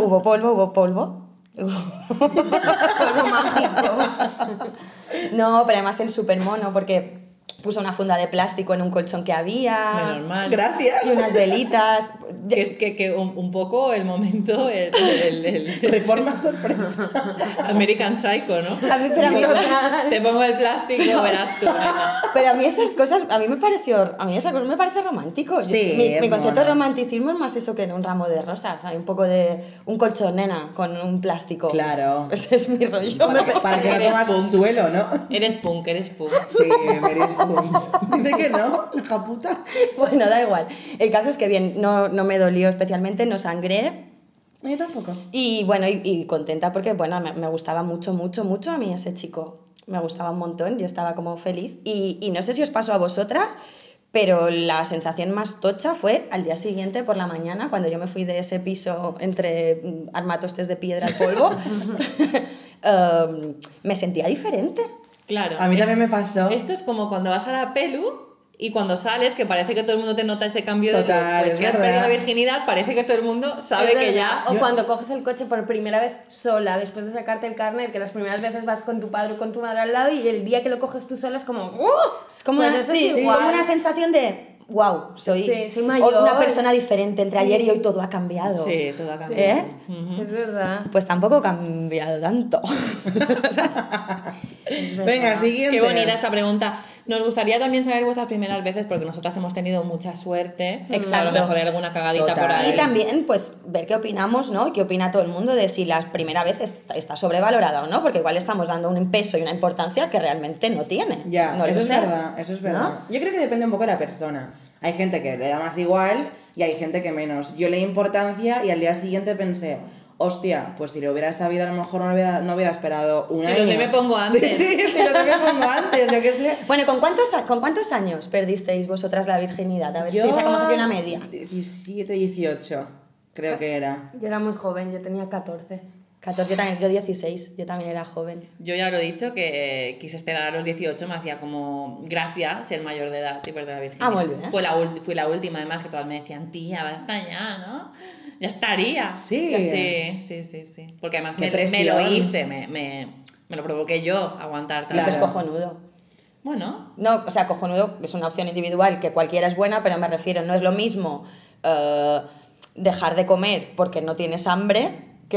hubo polvo, hubo polvo. Polvo mágico. No, pero además el super mono, porque puso una funda de plástico en un colchón que había. Menos mal. Gracias. Y unas velitas. Que es que, que un, un poco el momento, el, el- el- el- Reforma sorpresa. American Psycho, ¿no? A mí, pero, a mí, Te pongo el plástico, verás tú. nena. pero a mí esas cosas, a mí me pareció, a mí esas cosas me parece romántico. Yo- Sí, mi, mi concepto de romanticismo es más eso que en un ramo de rosas. Hay un poco de un colchón nena con un plástico. Claro. Ese es mi rollo. Para que, para que no comas punk. suelo, ¿no? Eres punk, eres punk. Sí, eres punk. Dice que no, hija puta. Bueno, da igual. El caso es que bien, no, no me dolió especialmente, no sangré. Yo tampoco. Y bueno, y, y contenta porque, bueno, me, me gustaba mucho, mucho, mucho a mí ese chico. Me gustaba un montón, yo estaba como feliz. Y, y no sé si os pasó a vosotras, pero la sensación más tocha fue al día siguiente por la mañana, cuando yo me fui de ese piso entre mm, armatostes de piedra y polvo, em, me sentía diferente. Claro. A mí también me pasó. Esto es como cuando vas a la pelu y cuando sales, que parece que todo el mundo te nota ese cambio de Total. Pues es que has perdido la virginidad, parece que todo el mundo sabe Es que verdad. ya. O Yo- cuando coges el coche por primera vez sola, después de sacarte el carnet, que las primeras veces vas con tu padre o con tu madre al lado y el día que lo coges tú sola es como. ¡Uh! Es como, Pues una, sí, es como una sensación de, wow, soy, Sí, soy mayor. una persona diferente entre Sí. ayer y hoy todo ha cambiado. Sí, todo ha cambiado. ¿Eh? Es verdad. Pues tampoco ha cambiado tanto. Venga, siguiente. Qué bonita esta pregunta. Nos gustaría también saber vuestras primeras veces, porque nosotras hemos tenido mucha suerte. Exacto. A lo mejor hay alguna cagadita Total. por ahí. Y también, pues, ver qué opinamos, ¿no? Y qué opina todo el mundo de si la primera vez está, sobrevalorada o no, porque igual estamos dando un peso y una importancia que realmente no tiene. Ya, no eso es verdad, eso es verdad. ¿No? Yo creo que depende un poco de la persona. Hay gente que le da más igual y hay gente que menos. Yo le di importancia y al día siguiente pensé, hostia, pues si lo hubiera sabido a lo mejor no hubiera, no hubiera esperado un Si año. lo sé me pongo antes. Sí, sí, si lo sé me pongo antes, yo qué sé. Bueno, ¿con cuántos, ¿con cuántos años perdisteis vosotras la virginidad? A ver Yo, si sacamos aquí una media. 17, 18, creo que era. Yo era muy joven, yo tenía 14. 14, yo también, yo 16, yo también era joven. Yo ya lo he dicho que quise esperar a los 18, me hacía como gracia ser mayor de edad y perder la virginidad. Ah, muy bien. Fue la, fui la última, además, que todas me decían, tía, basta ya, ¿no? Ya estaría. Sí. Sí, sí, sí, sí. Porque además me, me lo hice, me, me, me lo provoqué yo, aguantar tanto. Eso es Claro. cojonudo. Bueno, No, o sea, cojonudo es una opción individual que cualquiera es buena, pero me refiero, no es lo mismo eh, dejar de comer porque no tienes hambre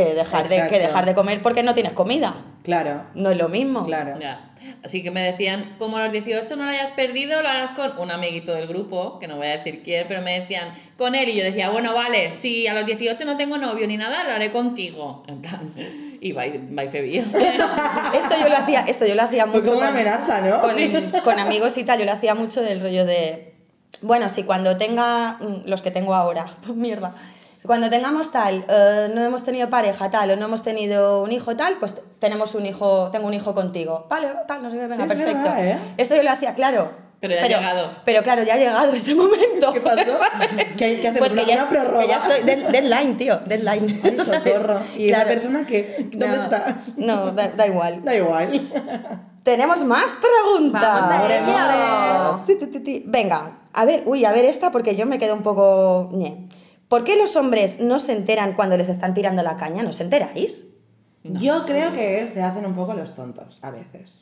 que dejar, de, que dejar de comer porque no tienes comida. Claro, No es lo mismo. claro. ya. Así que me decían, como a los 18 no lo hayas perdido, lo harás con un amiguito del grupo, que no voy a decir quién, pero me decían, con él. Y yo decía, bueno, vale, si a los 18 no tengo novio ni nada, lo haré contigo. En plan, y vai, vai fe bien. Esto yo lo hacía, esto yo lo hacía Fue mucho como una con- amenaza, ¿no? con, con amigos y tal, yo lo hacía mucho del rollo de, bueno, si cuando tenga, mm, los que tengo ahora, mierda, si cuando tengamos tal, eh, no hemos tenido pareja tal, o no hemos tenido un hijo tal, pues tenemos un hijo, tengo un hijo contigo, vale, tal, no sé qué, venga, Sí, es perfecto. verdad, ¿eh? Esto yo lo hacía, claro. Pero ya ha llegado. Pero claro, ya ha llegado ese momento. ¿Qué pasó? ¿Qué, qué hacemos? Pues que ¿Una, ya, una es- prórroga? que ya estoy, dead- deadline, tío, deadline. Ay, socorro. ¿Y Claro. la persona qué? ¿Dónde No, está? No, da, da igual. Da igual. Tenemos más preguntas. Vamos a. Venga, a ver, uy, a ver esta porque yo me quedo un poco... ñe. ¿Por qué los hombres no se enteran cuando les están tirando la caña? ¿No os enteráis? Yo creo que se hacen un poco los tontos, a veces.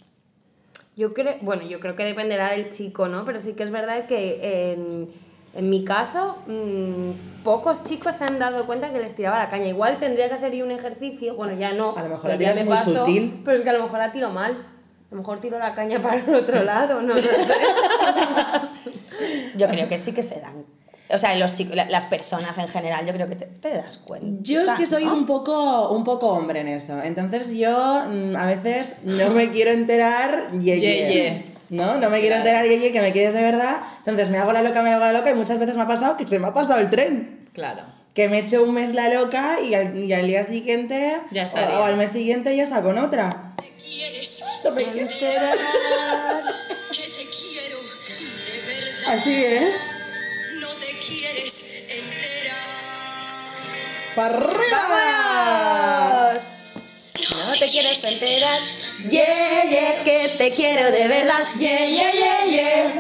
Yo creo, bueno, yo creo que dependerá del chico, ¿no? Pero sí que es verdad que en, En mi caso, mm, pocos chicos se han dado cuenta que les tiraba la caña. Igual tendría que hacer yo un ejercicio, bueno, ya no. A lo mejor la tiras me muy paso, sutil. Pero es que a lo mejor la tiro mal. A lo mejor tiro la caña para el otro lado, no lo sé. Yo creo que sí que se dan. O sea, los chicos, la- las personas en general, yo creo que te, te das cuenta. Yo es que soy ¿no? un poco, un poco hombre en eso. Entonces yo mm, a veces no me quiero enterar ye, ye. Ye, ¿No? No me quiero Claro. enterar ye, ye, que me quieres de verdad. Entonces me hago la loca, me hago la loca y muchas veces me ha pasado que se me ha pasado el tren. Claro. Que me he hecho un mes la loca y al, y al día siguiente Ya está o, o al mes siguiente ya está con otra. quieres No me quiero que te quiero de verdad. Así es. No te quieres enterar. ¡Para arriba! No te quieres enterar. Yeah, yeah, que te quiero de verdad. Yeah, yeah, yeah, yeah.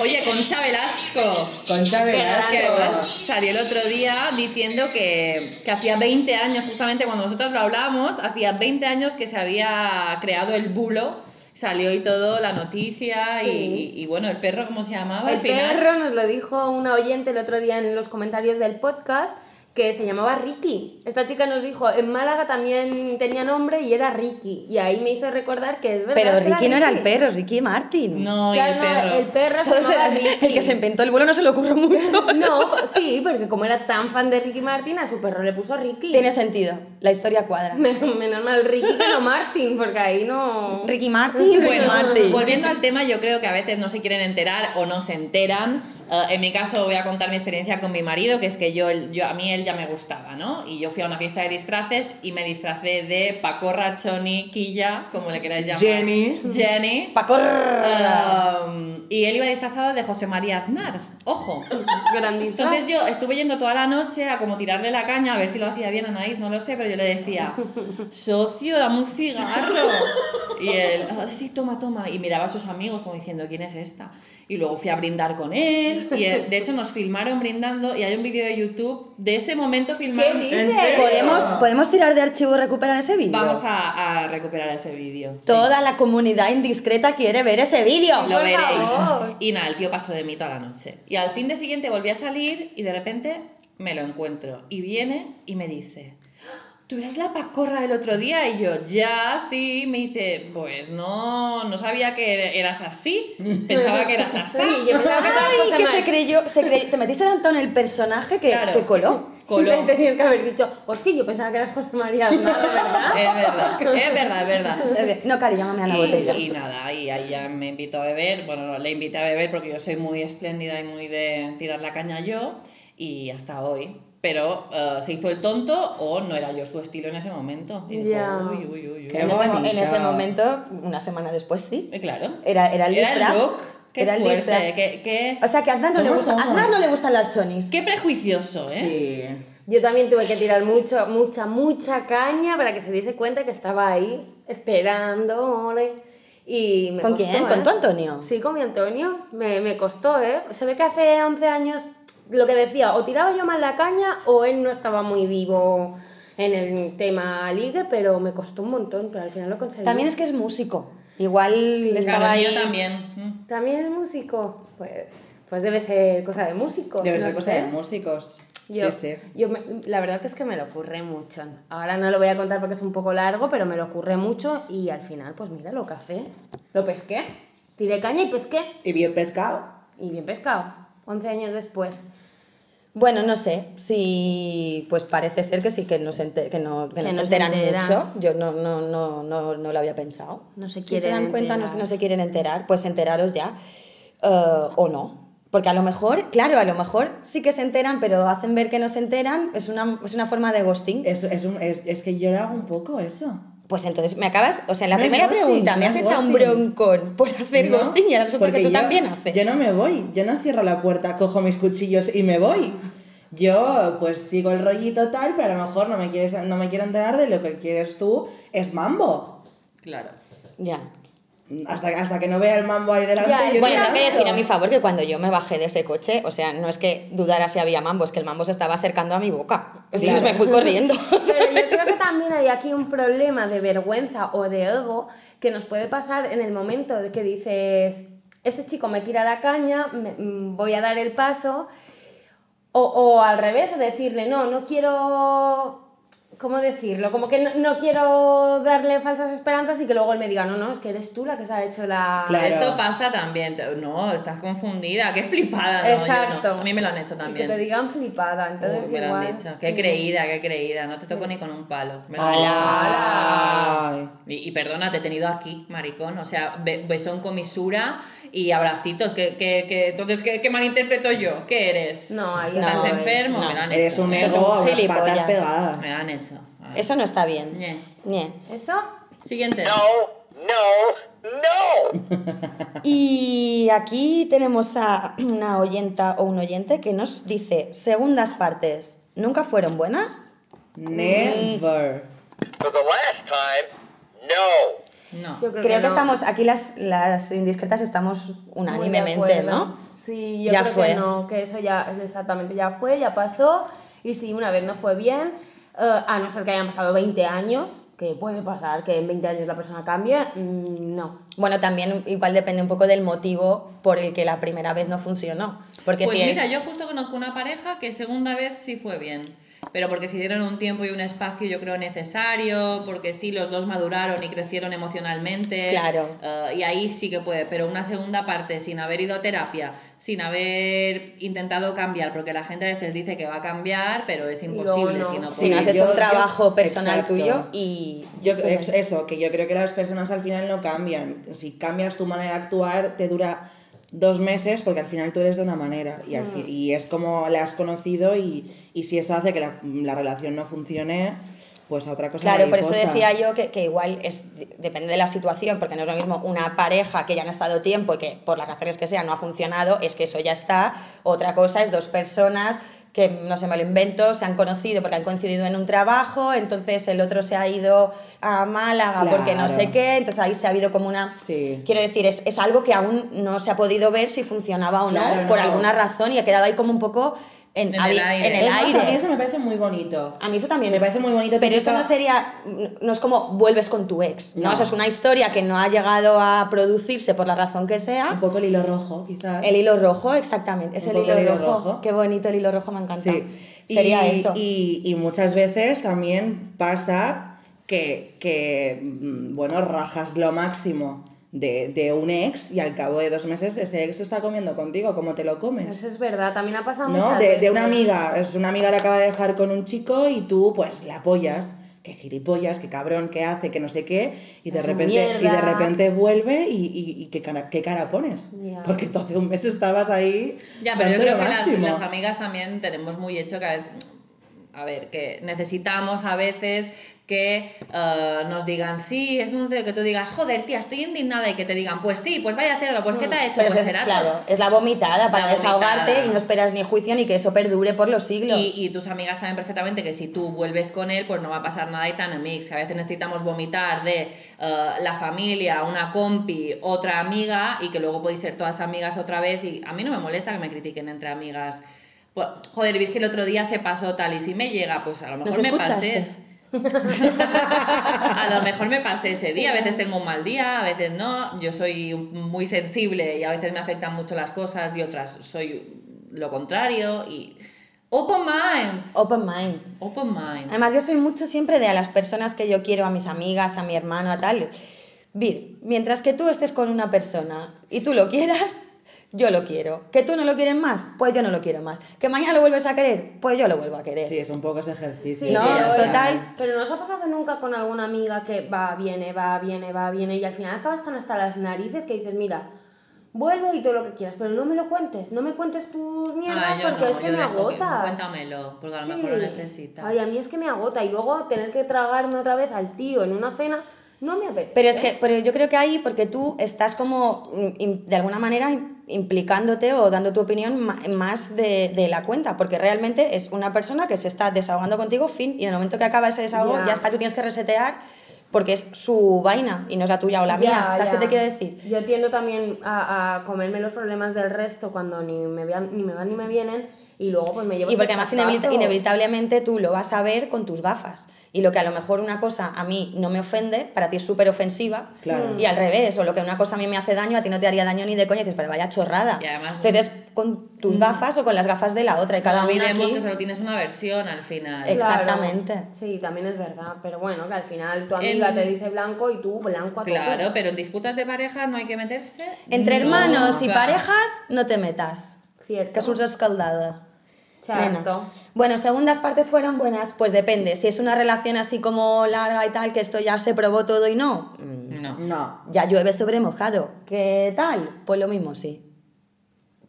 Oye, Concha Velasco. Concha Que Velasco. además salió el otro día diciendo que, que hacía 20 años, justamente cuando nosotros lo hablamos, hacía 20 años que se había creado el bulo, salió y todo, la noticia, y, Sí. y- y bueno, el perro, ¿cómo se llamaba? El Al final. perro nos lo dijo una oyente el otro día en los comentarios del podcast que se llamaba Ricky. Esta chica nos dijo, en Málaga también tenía nombre y era Ricky. Y ahí me hizo recordar que es verdad. Pero Ricky no era el perro, Ricky Martin. No, y el no, perro. el perro se Entonces, llamaba el, Ricky. el que se inventó el vuelo no se le ocurrió mucho. No, sí, porque como era tan fan de Ricky Martin, a su perro le puso Ricky. Tiene sentido, la historia cuadra. Men- Menos mal Ricky que no Martin, porque ahí no... Ricky Martin, Ricky Bueno, Martin. volviendo al tema, yo creo que a veces no se quieren enterar o no se enteran. Eh, en mi caso voy a contar mi experiencia con mi marido, que es que yo, yo a mí él ya me gustaba, ¿no? Y yo fui a una fiesta de disfraces y me disfracé de Pacorra, Choni, Quilla, como le queráis llamar. Jenny. Jenny. Pacorra. Um, y él iba disfrazado de José María Aznar. Ojo. Grandísimo. Entonces yo estuve yendo toda la noche a como tirarle la caña, a ver si lo hacía bien Anaís, no lo sé, pero yo le decía, socio, dame un cigarro. Y él, "Ah, sí, toma, toma. Y miraba a sus amigos como diciendo, ¿quién es esta? Y luego fui a brindar con él. Y él- de hecho nos filmaron brindando y hay un vídeo de YouTube de ese momento filmaron. ¿Qué ¿En dices? serio? ¿Podemos, ¿Podemos tirar de archivo y recuperar ese vídeo? Vamos a, a recuperar ese vídeo. sí. Toda la comunidad indiscreta quiere ver ese vídeo. Lo Por veréis. favor. Y nada, el tío pasó de mí toda la noche. Y al fin de siguiente volví a salir y de repente me lo encuentro. Y viene y me dice, ¿tú eras la pacorra del otro día? Y yo, ya, sí. Me dice, pues no, no sabía que eras así. Pensaba que eras así. Sí, yo pensaba que Ay, que se creyó, se creyó- te metiste tanto en el personaje que, Claro. que coló. Tenías que haber dicho, hostia, yo pensaba que eras José María de verdad. Es verdad, es verdad, es verdad. No, Cari, llámame a la botella. Y, y nada, y ahí ya me invitó a beber. Bueno, no, le invité a beber porque yo soy muy espléndida y muy de tirar la caña yo. Y hasta hoy. Pero eh, se hizo el tonto o no era yo su estilo en ese momento. Y dijo, Ya. uy, uy, uy, En ese, en ese momento, una semana después, sí. Eh, Claro. Era, era el disfraz. look. Qué Era el fuerte. disfraz. Qué, qué, O sea que a Aznar no, le ¿Cómo gusta? Aznar no le gustan las chonis. qué prejuicioso, ¿eh? Sí. Yo también tuve que tirar mucho, mucha, mucha caña para que se diese cuenta que estaba ahí esperando. ole. Y me ¿Con costó, quién? ¿eh? ¿Con tu Antonio? Sí, con mi Antonio. Me, me costó, ¿eh? Se ve que hace 11 años, lo que decía, o tiraba yo mal la caña o él no estaba muy vivo en el tema ligue, pero me costó un montón, pero al final lo conseguí. También es que es músico. Igual estaba Claro, ahí. yo también. ¿También es músico? Pues, pues debe ser cosa de músico. Debe no ser cosa sé. de músicos. Yo, sí, sí. yo me- la verdad es que me lo ocurre mucho. Ahora no lo voy a contar porque es un poco largo, pero me lo ocurre mucho y al final, pues mira, lo café. Lo pesqué. Tiré caña y pesqué. Y bien pescado. Y bien pescado. 11 años después. Bueno, no sé, si pues parece ser que sí que nos, ente- que no, que Que nos nos enteran mucho. Yo no, no, no, no, no lo había pensado. No se si se quieren dan cuenta, no, enterar. no se quieren enterar, pues enteraros ya. Eh, o no. Porque a lo mejor, claro, a lo mejor sí que se enteran, pero hacen ver que no se enteran. Es una, es una forma de ghosting. Es, es, un- es, es que yo lo hago un poco eso. Pues entonces me acabas, o sea, en la No primera ghosting, pregunta me has es echado un ghosting. broncón por hacer No, ghosting y ahora resulta que porque tú yo- también haces. Yo no me voy, yo no cierro la puerta, cojo mis cuchillos y me voy. Yo pues sigo el rollito tal, pero a lo mejor no me, quieres, no me quiero enterar de lo que quieres tú, es mambo. Claro. Ya. Hasta, hasta que no vea el mambo ahí delante. Ya, yo Bueno, no tengo que decir a mi favor que cuando yo me bajé de ese coche, o sea, no es que dudara si había mambo, es que el mambo se estaba acercando a mi boca. Entonces Claro. me fui corriendo. Pero yo creo que también hay aquí un problema de vergüenza o de ego que nos puede pasar en el momento de que dices, ese chico me tira la caña, me- mm, voy a dar el paso, o, o al revés, o decirle, no, no quiero, ¿cómo decirlo? Como que no, no quiero darle falsas esperanzas y que luego él me diga, no, no, es que eres tú la que se ha hecho la... Claro. Esto pasa también. te- No, estás confundida. Qué flipada. No, yo no. Exacto. A mí me lo han hecho Y que también. te digan flipada, entonces Uy, me lo han igual, dicho. Qué sí. creída, qué creída. No te toco ni con un palo. Me Ay. dicho. Y, y perdona, te he tenido aquí, maricón. O sea, be- besón con misura y abracitos. ¿Qué, qué, qué- entonces, ¿qué, qué malinterpreto yo? ¿Qué eres? No, ahí ¿Estás no, eh. enfermo? No. Me lo han Eres hecho. un Eso ego unas patas pegadas. Me lo han hecho. Eso no está bien. Ñe. Ñe. ¿Eso? Siguiente. No, no, no! Y aquí tenemos a una oyenta o un oyente que nos dice, segundas partes, ¿nunca fueron buenas? Never. For the last time, no! No. Yo creo, Creo que, no. estamos, aquí las, las indiscretas estamos unánimemente. ¿no? Sí, yo Ya creo fue. que no, que eso ya exactamente ya fue, ya pasó. Y si una vez no fue bien, eh, a no ser que hayan pasado 20 años, que puede pasar que en 20 años la persona cambie, mm, no. Bueno, también igual depende un poco del motivo por el que la primera vez no funcionó. Porque Pues si mira, es... yo justo conozco una pareja que segunda vez sí fue bien. Pero porque se dieron un tiempo y un espacio, yo creo, necesario, porque sí, los dos maduraron y crecieron emocionalmente. Claro. eh, y ahí sí que puede. Pero una segunda parte, sin haber ido a terapia, sin haber intentado cambiar, porque la gente a veces dice que va a cambiar, pero es imposible no. si no Si no has hecho yo- un trabajo yo- personal exacto. tuyo y... Yo, eso, que yo creo que las personas al final no cambian. Si cambias tu manera de actuar, te dura dos meses porque al final tú eres de una manera y, al fi- y es como la has conocido y, y si eso hace que la, la relación no funcione, pues a otra cosa. Claro, por eso decía yo que, que igual es depende de la situación, porque no es lo mismo una pareja que ya han estado tiempo y que por las razones que sea no ha funcionado, es que eso ya está. Otra cosa es dos personas que no se me lo invento, se han conocido porque han coincidido en un trabajo, entonces el otro se ha ido a Málaga porque no sé qué, entonces ahí se ha habido como una... Sí. Quiero decir, es, es algo que aún no se ha podido ver si funcionaba o Claro, no, por no. alguna razón y ha quedado ahí como un poco en, En el aire. en el Es más, aire. a mí eso me parece muy bonito. A mí eso también. Me parece muy bonito. Pero eso no sería, no es como vuelves con tu ex, ¿no? No. Eso es una historia que no ha llegado a producirse por la razón que Un sea. poco el hilo rojo, quizás. El hilo rojo, exactamente. Es Un el hilo, el hilo rojo. rojo. Qué bonito el hilo rojo, me encanta. Sí. Sería y, eso. Y, y muchas veces también pasa que, que, mm, bueno, rajas lo máximo de, de un ex y al cabo de dos meses ese ex está comiendo contigo, ¿cómo te lo comes? Eso es verdad, también ha pasado ¿No? De, una amiga, es una amiga la acaba de dejar con un chico y tú pues la apoyas, que gilipollas, que cabrón, que hace, que no sé qué, y de Es repente, y de repente vuelve y, y, y qué, cara, qué cara pones. Porque tú hace un mes estabas ahí Ya, pero yo creo lo que las amigas también tenemos muy hecho que a veces, a ver, que necesitamos a veces que eh, nos digan, sí, es un cerdo, que tú digas, joder, tía, estoy indignada y que te digan, pues sí, pues vaya cerdo, pues ¿qué te ha hecho? Pero pues es, será claro, todo". es la vomitada para La desahogarte vomitada. y no esperas ni juicio ni que eso perdure por los siglos. Y, y tus amigas saben perfectamente que si tú vuelves con él, pues no va a pasar nada y tan amigos. A veces necesitamos vomitar de eh, la familia, una compi, otra amiga y que luego podéis ser todas amigas otra vez. Y a mí no me molesta que me critiquen entre amigas. Pues, joder, Virgil otro día se pasó tal y si me llega, pues a lo mejor ¿Nos me escuchaste? pasé. a lo mejor me pasé ese día, a veces tengo un mal día, a veces no. Yo soy muy sensible y a veces me afectan mucho las cosas y otras soy lo contrario. Y open mind, Open mind. open mind. Además, yo soy mucho siempre de a las personas que yo quiero, a mis amigas, a mi hermano, a tal. Vir, mientras que tú estés con una persona y tú lo quieras, yo lo quiero. Que tú no lo quieres más, pues yo no lo quiero más. Que mañana lo vuelves a querer, pues yo lo vuelvo a querer. Sí, es un poco ese ejercicio. Sí, No, pero, total. Pero ¿no os ha pasado nunca con alguna amiga que va, viene, va, viene, va, viene y al final acabas tan hasta las narices que dices, mira, vuelve y todo lo que quieras, pero no me lo cuentes, no me cuentes tus mierdas Ah, yo porque no, es que me dejo agotas. cuéntamelo, porque a lo Sí. mejor lo necesitas. Ay, a mí es que me agota y luego tener que tragarme otra vez al tío en una cena, no me apetece. Pero es que pero yo creo que ahí, porque tú estás como, mm, de alguna manera, im- implicándote o dando tu opinión más de, de la cuenta, porque realmente es una persona que se está desahogando contigo, fin, y en el momento que acaba ese desahogo, Ya. ya, está, tú tienes que resetear, porque es su vaina y no es la tuya o la mía. Ya, ¿Sabes ya. qué te quiero decir? Yo tiendo también a, a comerme los problemas del resto cuando ni me, vean, ni me van ni me vienen y luego pues me llevo Y porque además inevit- inevitablemente tú lo vas a ver con tus gafas. Y lo que a lo mejor una cosa a mí no me ofende, para ti es súper ofensiva. Claro. Y al revés, o lo que una cosa a mí me hace daño, a ti no te haría daño ni de coña, y dices, pero vaya chorrada. Y además- Entonces es con tus gafas o con las gafas de la otra, y cada no una olvidemos aquí... que solo tienes una versión al final. Ex- Exactamente. Claro. Sí, también es verdad. Pero bueno, que al final tu amiga En- te dice blanco y tú blanco a. Claro, pero en disputas de pareja no hay que meterse. Entre hermanos y parejas, no te metas. Cierto. Que es un escaldado. Cierto. Nena. Bueno, segundas partes fueron buenas, pues depende. Si es una relación así como larga y tal, que esto ya se probó todo y no, mm, No. No. ya llueve sobre mojado. ¿Qué tal? Pues lo mismo, sí.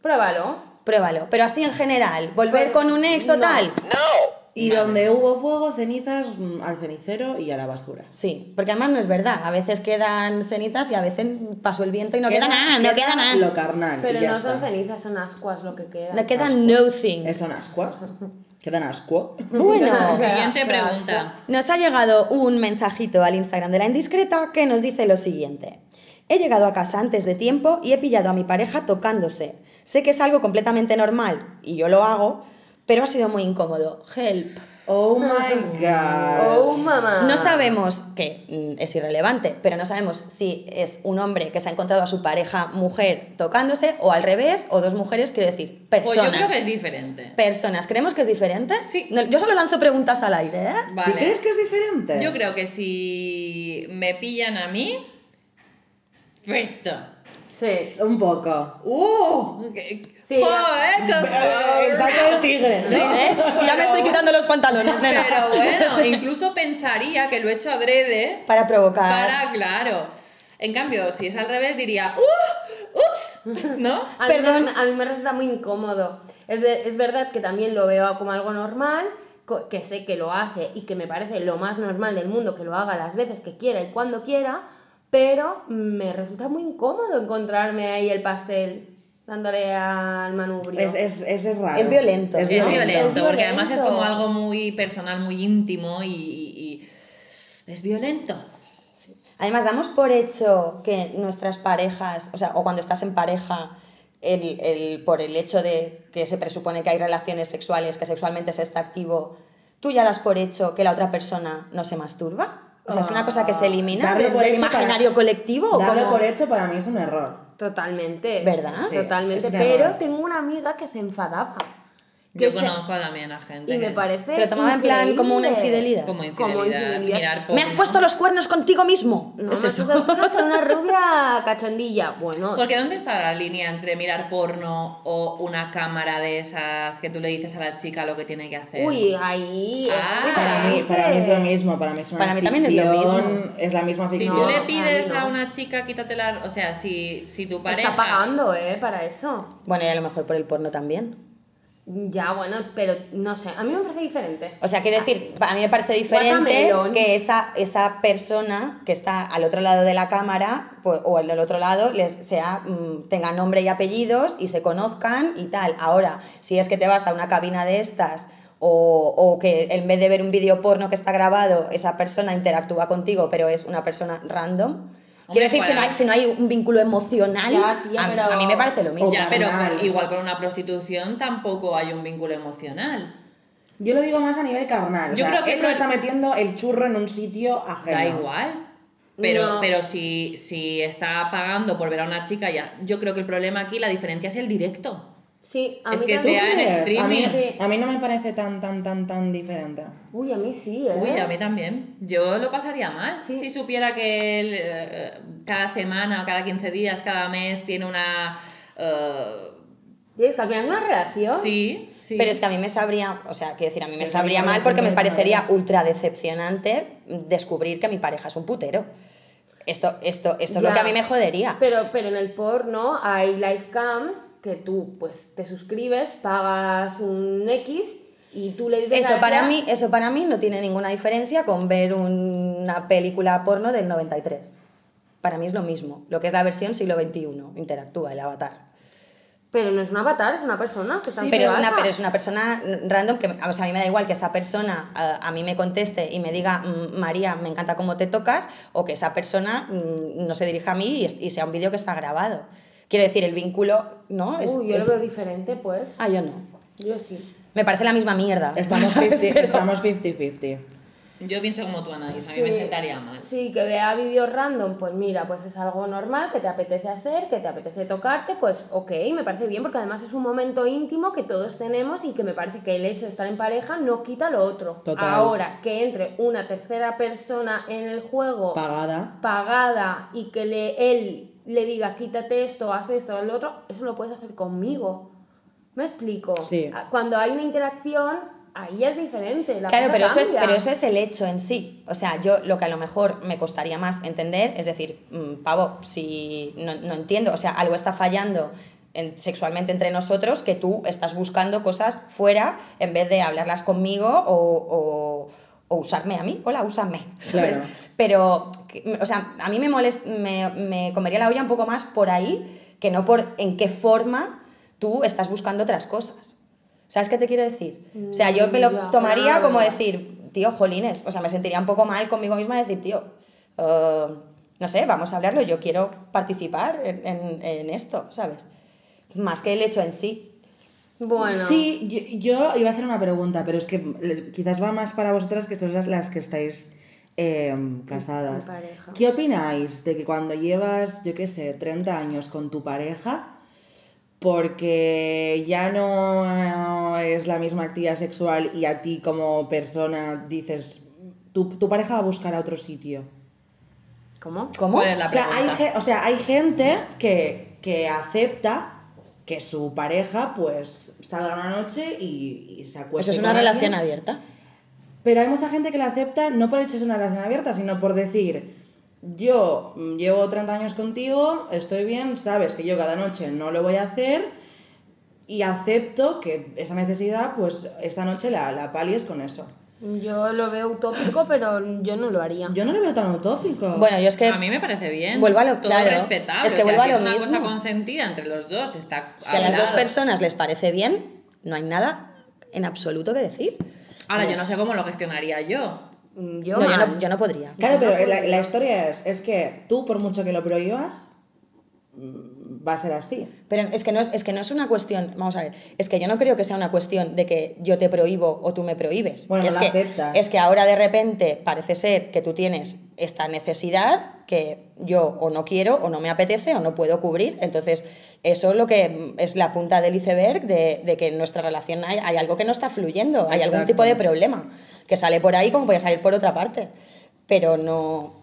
Pruébalo. Pruébalo. Pero así en general, volver con un ex o no. tal. No. Y donde hubo fuego, cenizas mm, al cenicero y a la basura. Sí, porque además no es verdad. A veces quedan cenizas y a veces pasó el viento y no queda, nada, no queda nada. Lo carnal. Pero no son cenizas, son ascuas lo que queda. No queda Ascuas. nothing. ¿Eh, ¿Son ascuas? ¿Quedan ascuo? Bueno, Siguiente pregunta. Nos ha llegado un mensajito al Instagram de la indiscreta que nos dice lo siguiente. He llegado a casa antes de tiempo y he pillado a mi pareja tocándose. Sé que es algo completamente normal y yo lo hago, pero ha sido muy incómodo. Help. Oh my god. Oh, mamá. No sabemos, que mm, es irrelevante, pero no sabemos si es un hombre que se ha encontrado a su pareja mujer tocándose o al revés, o dos mujeres, quiero decir, Pues personas. yo creo que es diferente. Personas, ¿creemos que es diferente? Sí. No, yo solo lanzo preguntas al aire, ¿eh? Vale. ¿Sí crees que es diferente? Yo creo que si me pillan a mí, festo. Sí. Un poco. ¡Uh! Sí, ¡Joder! qué- El salto del tigre, ¿no? ¿Eh? Y ya me estoy quitando los pantalones, nena. Pero bueno, incluso pensaría que lo he hecho adrede Para provocar. para, claro. En cambio, si es al revés, diría ¡Uh! ¡Ups! ¿No? A mí, Perdón. me, a mí me resulta muy incómodo. Es, de- es verdad que también lo veo como algo normal, que sé que lo hace y que me parece lo más normal del mundo que lo haga las veces que quiera y cuando quiera, pero me resulta muy incómodo encontrarme ahí el pastel dándole al manubrio. Es, es, es, es raro. Es violento. Es violento. porque además es como algo muy personal, muy íntimo y, y- y es violento. Además, damos por hecho que nuestras parejas, o sea, o cuando estás en pareja, el, el- por el hecho de que se presupone que hay relaciones sexuales, que sexualmente se está activo, tú ya das por hecho que la otra persona no se masturba. O sea, es una cosa que se elimina Darlo del, por del hecho para- imaginario colectivo. ¿o Darlo por hecho para mí es un error. Totalmente. ¿Verdad? Sí, Totalmente. Pero tengo una amiga que se enfadaba. Que Yo se- conozco también a gente Y me parece. Se lo tomaba en plan como una increíble. infidelidad. como Como infidelidad, infidelidad. mirar Me has puesto los cuernos contigo mismo. No, es me eso. con una rubia cachondilla. Bueno, Porque ¿dónde está la línea entre mirar porno o una cámara de esas que tú le dices a la chica lo que tiene que hacer? uy, ahí. Ah. Para mí, para mí es lo mismo, para mí es una Para mí también es lo mismo. es la misma Si ficción. tú le a pides a, no. una chica, quítate la... O sea, si, si tu pareja... Está pagando, ¿eh? Para eso. Bueno, y a lo mejor por el porno también. Ya, bueno, pero no sé. A mí me parece diferente. O sea, quiere decir, a mí me parece diferente que esa, esa persona que está al otro lado de la cámara pues, o al otro lado les sea, mm, tenga nombre y apellidos y se conozcan y tal. Ahora, si es que te vas a una cabina de estas o, o que en vez de ver un vídeo porno que está grabado, esa persona interactúa contigo, pero es una persona random. Quiero decir, si no, hay, si no hay un vínculo emocional, Ya, tía, a, pero- a mí me parece lo mismo. O Ya, pero carnal. igual con una prostitución tampoco hay un vínculo emocional. Yo lo digo más a nivel carnal. O Yo sea, creo que él no no es- está metiendo el churro en un sitio ajeno. Da igual. Pero, No. pero si, si está pagando por ver a una chica, ya, yo creo que el problema aquí, la diferencia es el directo. Sí, a Es mí que también. sea en ¿Crees? A mí, streaming. Sí. a mí no me parece tan, tan, tan, tan diferente. Uy, a mí sí, ¿eh? Uy, a mí también. Yo lo pasaría mal. Si supiera que él, eh, cada semana, cada 15 días, cada mes tiene una... eh, Y es que al final es una relación. sí, sí. Pero es que a mí me sabría, o sea, quiero decir, a mí me sabría mal porque me parece parecería ultra decepcionante descubrir que mi pareja es un putero. Esto, esto, esto es lo Ya. que a mí me jodería. Pero, pero en el porno hay live cams que tú pues te suscribes, pagas un X y tú le dices Eso para mí, eso para mí no tiene ninguna diferencia con ver una película porno del 93. Para mí es lo mismo, lo que es la versión siglo XXI, interactúa el avatar. Pero no es un avatar, es una persona que está en pero, es una, pero es una persona random que o sea, a mí me da igual que esa persona a, a mí me conteste y me diga, "Mm, María, me encanta cómo te tocas, o que esa persona mm, no se dirija a mí y, y sea un vídeo que está grabado. Quiero decir, el vínculo, ¿no? Es- Uy, yo es- lo veo diferente, pues. Ah, yo no. Yo sí. Me parece la misma mierda. Estamos ¿sabes? 50 Pero- estamos 50-50. Yo pienso como tú, Anaís, a mí me sentaría mal. Sí, que vea vídeos random, pues mira, pues es algo normal, que te apetece hacer, que te apetece tocarte, pues ok, me parece bien, porque además es un momento íntimo que todos tenemos y que me parece que el hecho de estar en pareja no quita lo otro. Total. Ahora, que entre una tercera persona en el juego Pagada. pagada y que le, él le diga quítate esto, haz esto, lo otro, eso lo puedes hacer conmigo. ¿Me explico? Sí. Cuando hay una interacción, ahí es diferente. La Claro, pero eso, es, cambia. pero eso es el hecho en sí. O sea, yo lo que a lo mejor me costaría más entender, es decir, mm, pavo, si no, no entiendo, o sea, algo está fallando en- sexualmente entre nosotros que tú estás buscando cosas fuera en vez de hablarlas conmigo o, o- o usarme a mí. Hola, úsame. ¿sabes? Claro. Pero, o sea, a mí me, molest, me, me comería la olla un poco más por ahí que no por en qué forma tú estás buscando otras cosas. ¿Sabes qué te quiero decir? O sea, yo me lo Mm, tomaría como decir, tío, jolines, o sea, me sentiría un poco mal conmigo misma decir, tío, eh, no sé, vamos a hablarlo, yo quiero participar en, en- en esto, ¿sabes? Más que el hecho en sí. Bueno. Sí, yo, yo iba a hacer una pregunta, pero es que le- quizás va más para vosotras que sois las, las que estáis eh, casadas. ¿Qué opináis de que cuando llevas, yo qué sé, 30 años con tu pareja, porque ya no es la misma actividad sexual y a ti como persona dices, tu, tu pareja va a buscar a otro sitio? ¿Cómo? ¿Cómo? ¿Cuál es la O sea, hay, o sea, hay gente que, que acepta que su pareja pues salga una noche y, y se acueste Eso es una relación alguien. abierta. Pero hay mucha gente que la acepta no por el hecho de ser una relación abierta, sino por decir, yo mm, llevo 30 años contigo, estoy bien, sabes que yo cada noche no lo voy a hacer y acepto que esa necesidad, pues esta noche la, la palies con eso. Yo lo veo utópico, pero yo no lo haría. Yo no lo veo tan utópico. Bueno, yo es que... a mí me parece bien. Vuelvo a lo- Todo claro, respetable. es que o sea, vuelvo a si lo es una mismo. cosa consentida entre los dos, que está si a las dos personas les parece bien, no hay nada en absoluto que decir. Ahora, yo no sé cómo lo gestionaría yo. Yo, no, yo no, yo no podría. Claro, No, pero no la, podría. la historia es, es que tú, por mucho que lo prohíbas, va a ser así. Pero es que, no es, es que no es una cuestión, vamos a ver, es que yo no creo que sea una cuestión de que yo te prohíbo o tú me prohíbes. Bueno, es no que, aceptas. Es que ahora de repente parece ser que tú tienes esta necesidad que yo o no quiero o no me apetece o no puedo cubrir. Entonces, eso es lo que es la punta del iceberg de, de que en nuestra relación hay, hay algo que no está fluyendo, hay algún Exacto. tipo de problema que sale por ahí como puede salir por otra parte. Pero no,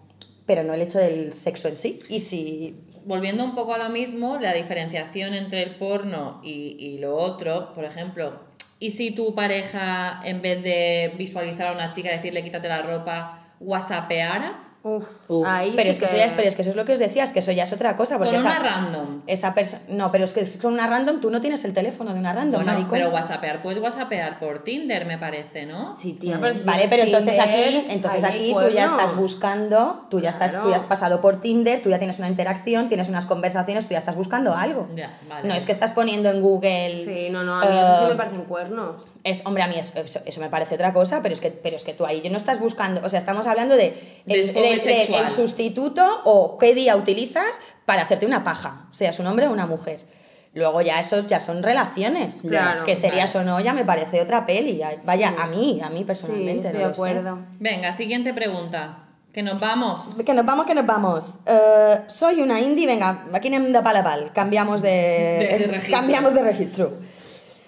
pero no el hecho del sexo en sí. Y si Volviendo un poco a lo mismo, la diferenciación entre el porno y, y lo otro, por ejemplo, ¿y si tu pareja, en vez de visualizar a una chica, decirle quítate la ropa, whatsappeara? Uf, Uf. ahí Pero sí es que, eso ya es, pero es que eso es lo que os decía, es que eso ya es otra cosa. Porque Con una esa, random. esa persona. No, pero es que con una random, tú no tienes el teléfono de una random, Bueno, pero whatsappear, puedes whatsappear por Tinder, me parece, ¿no? Sí, pero si Vale, tienes pero entonces Tinder, aquí, entonces aquí tú ya estás buscando, tú ya estás, tú ya has pasado por Tinder, tú ya tienes una interacción, tienes unas conversaciones, tú ya estás buscando algo. Ya, vale. No es que estás poniendo en Google. Sí, no, no, a mí eso sí eh, me parecen cuernos. Es, hombre, a mí eso, eso, eso me parece otra cosa, pero es, que, pero es que tú ahí no estás buscando, o sea, estamos hablando de el- el- el sustituto o qué día utilizas para hacerte una paja, seas un hombre o una mujer. Luego ya eso ya son relaciones. Claro, que serías o no ya me parece otra peli. ya- Vaya, Sí. a mí, a mí Sí, personalmente. estoy no de lo sé. acuerdo. Venga, siguiente pregunta. Que nos vamos. Que nos vamos, que nos vamos. Eh, soy una indie, venga, aquí anem de pal a pal, cambiamos de, De registro. cambiamos de registro.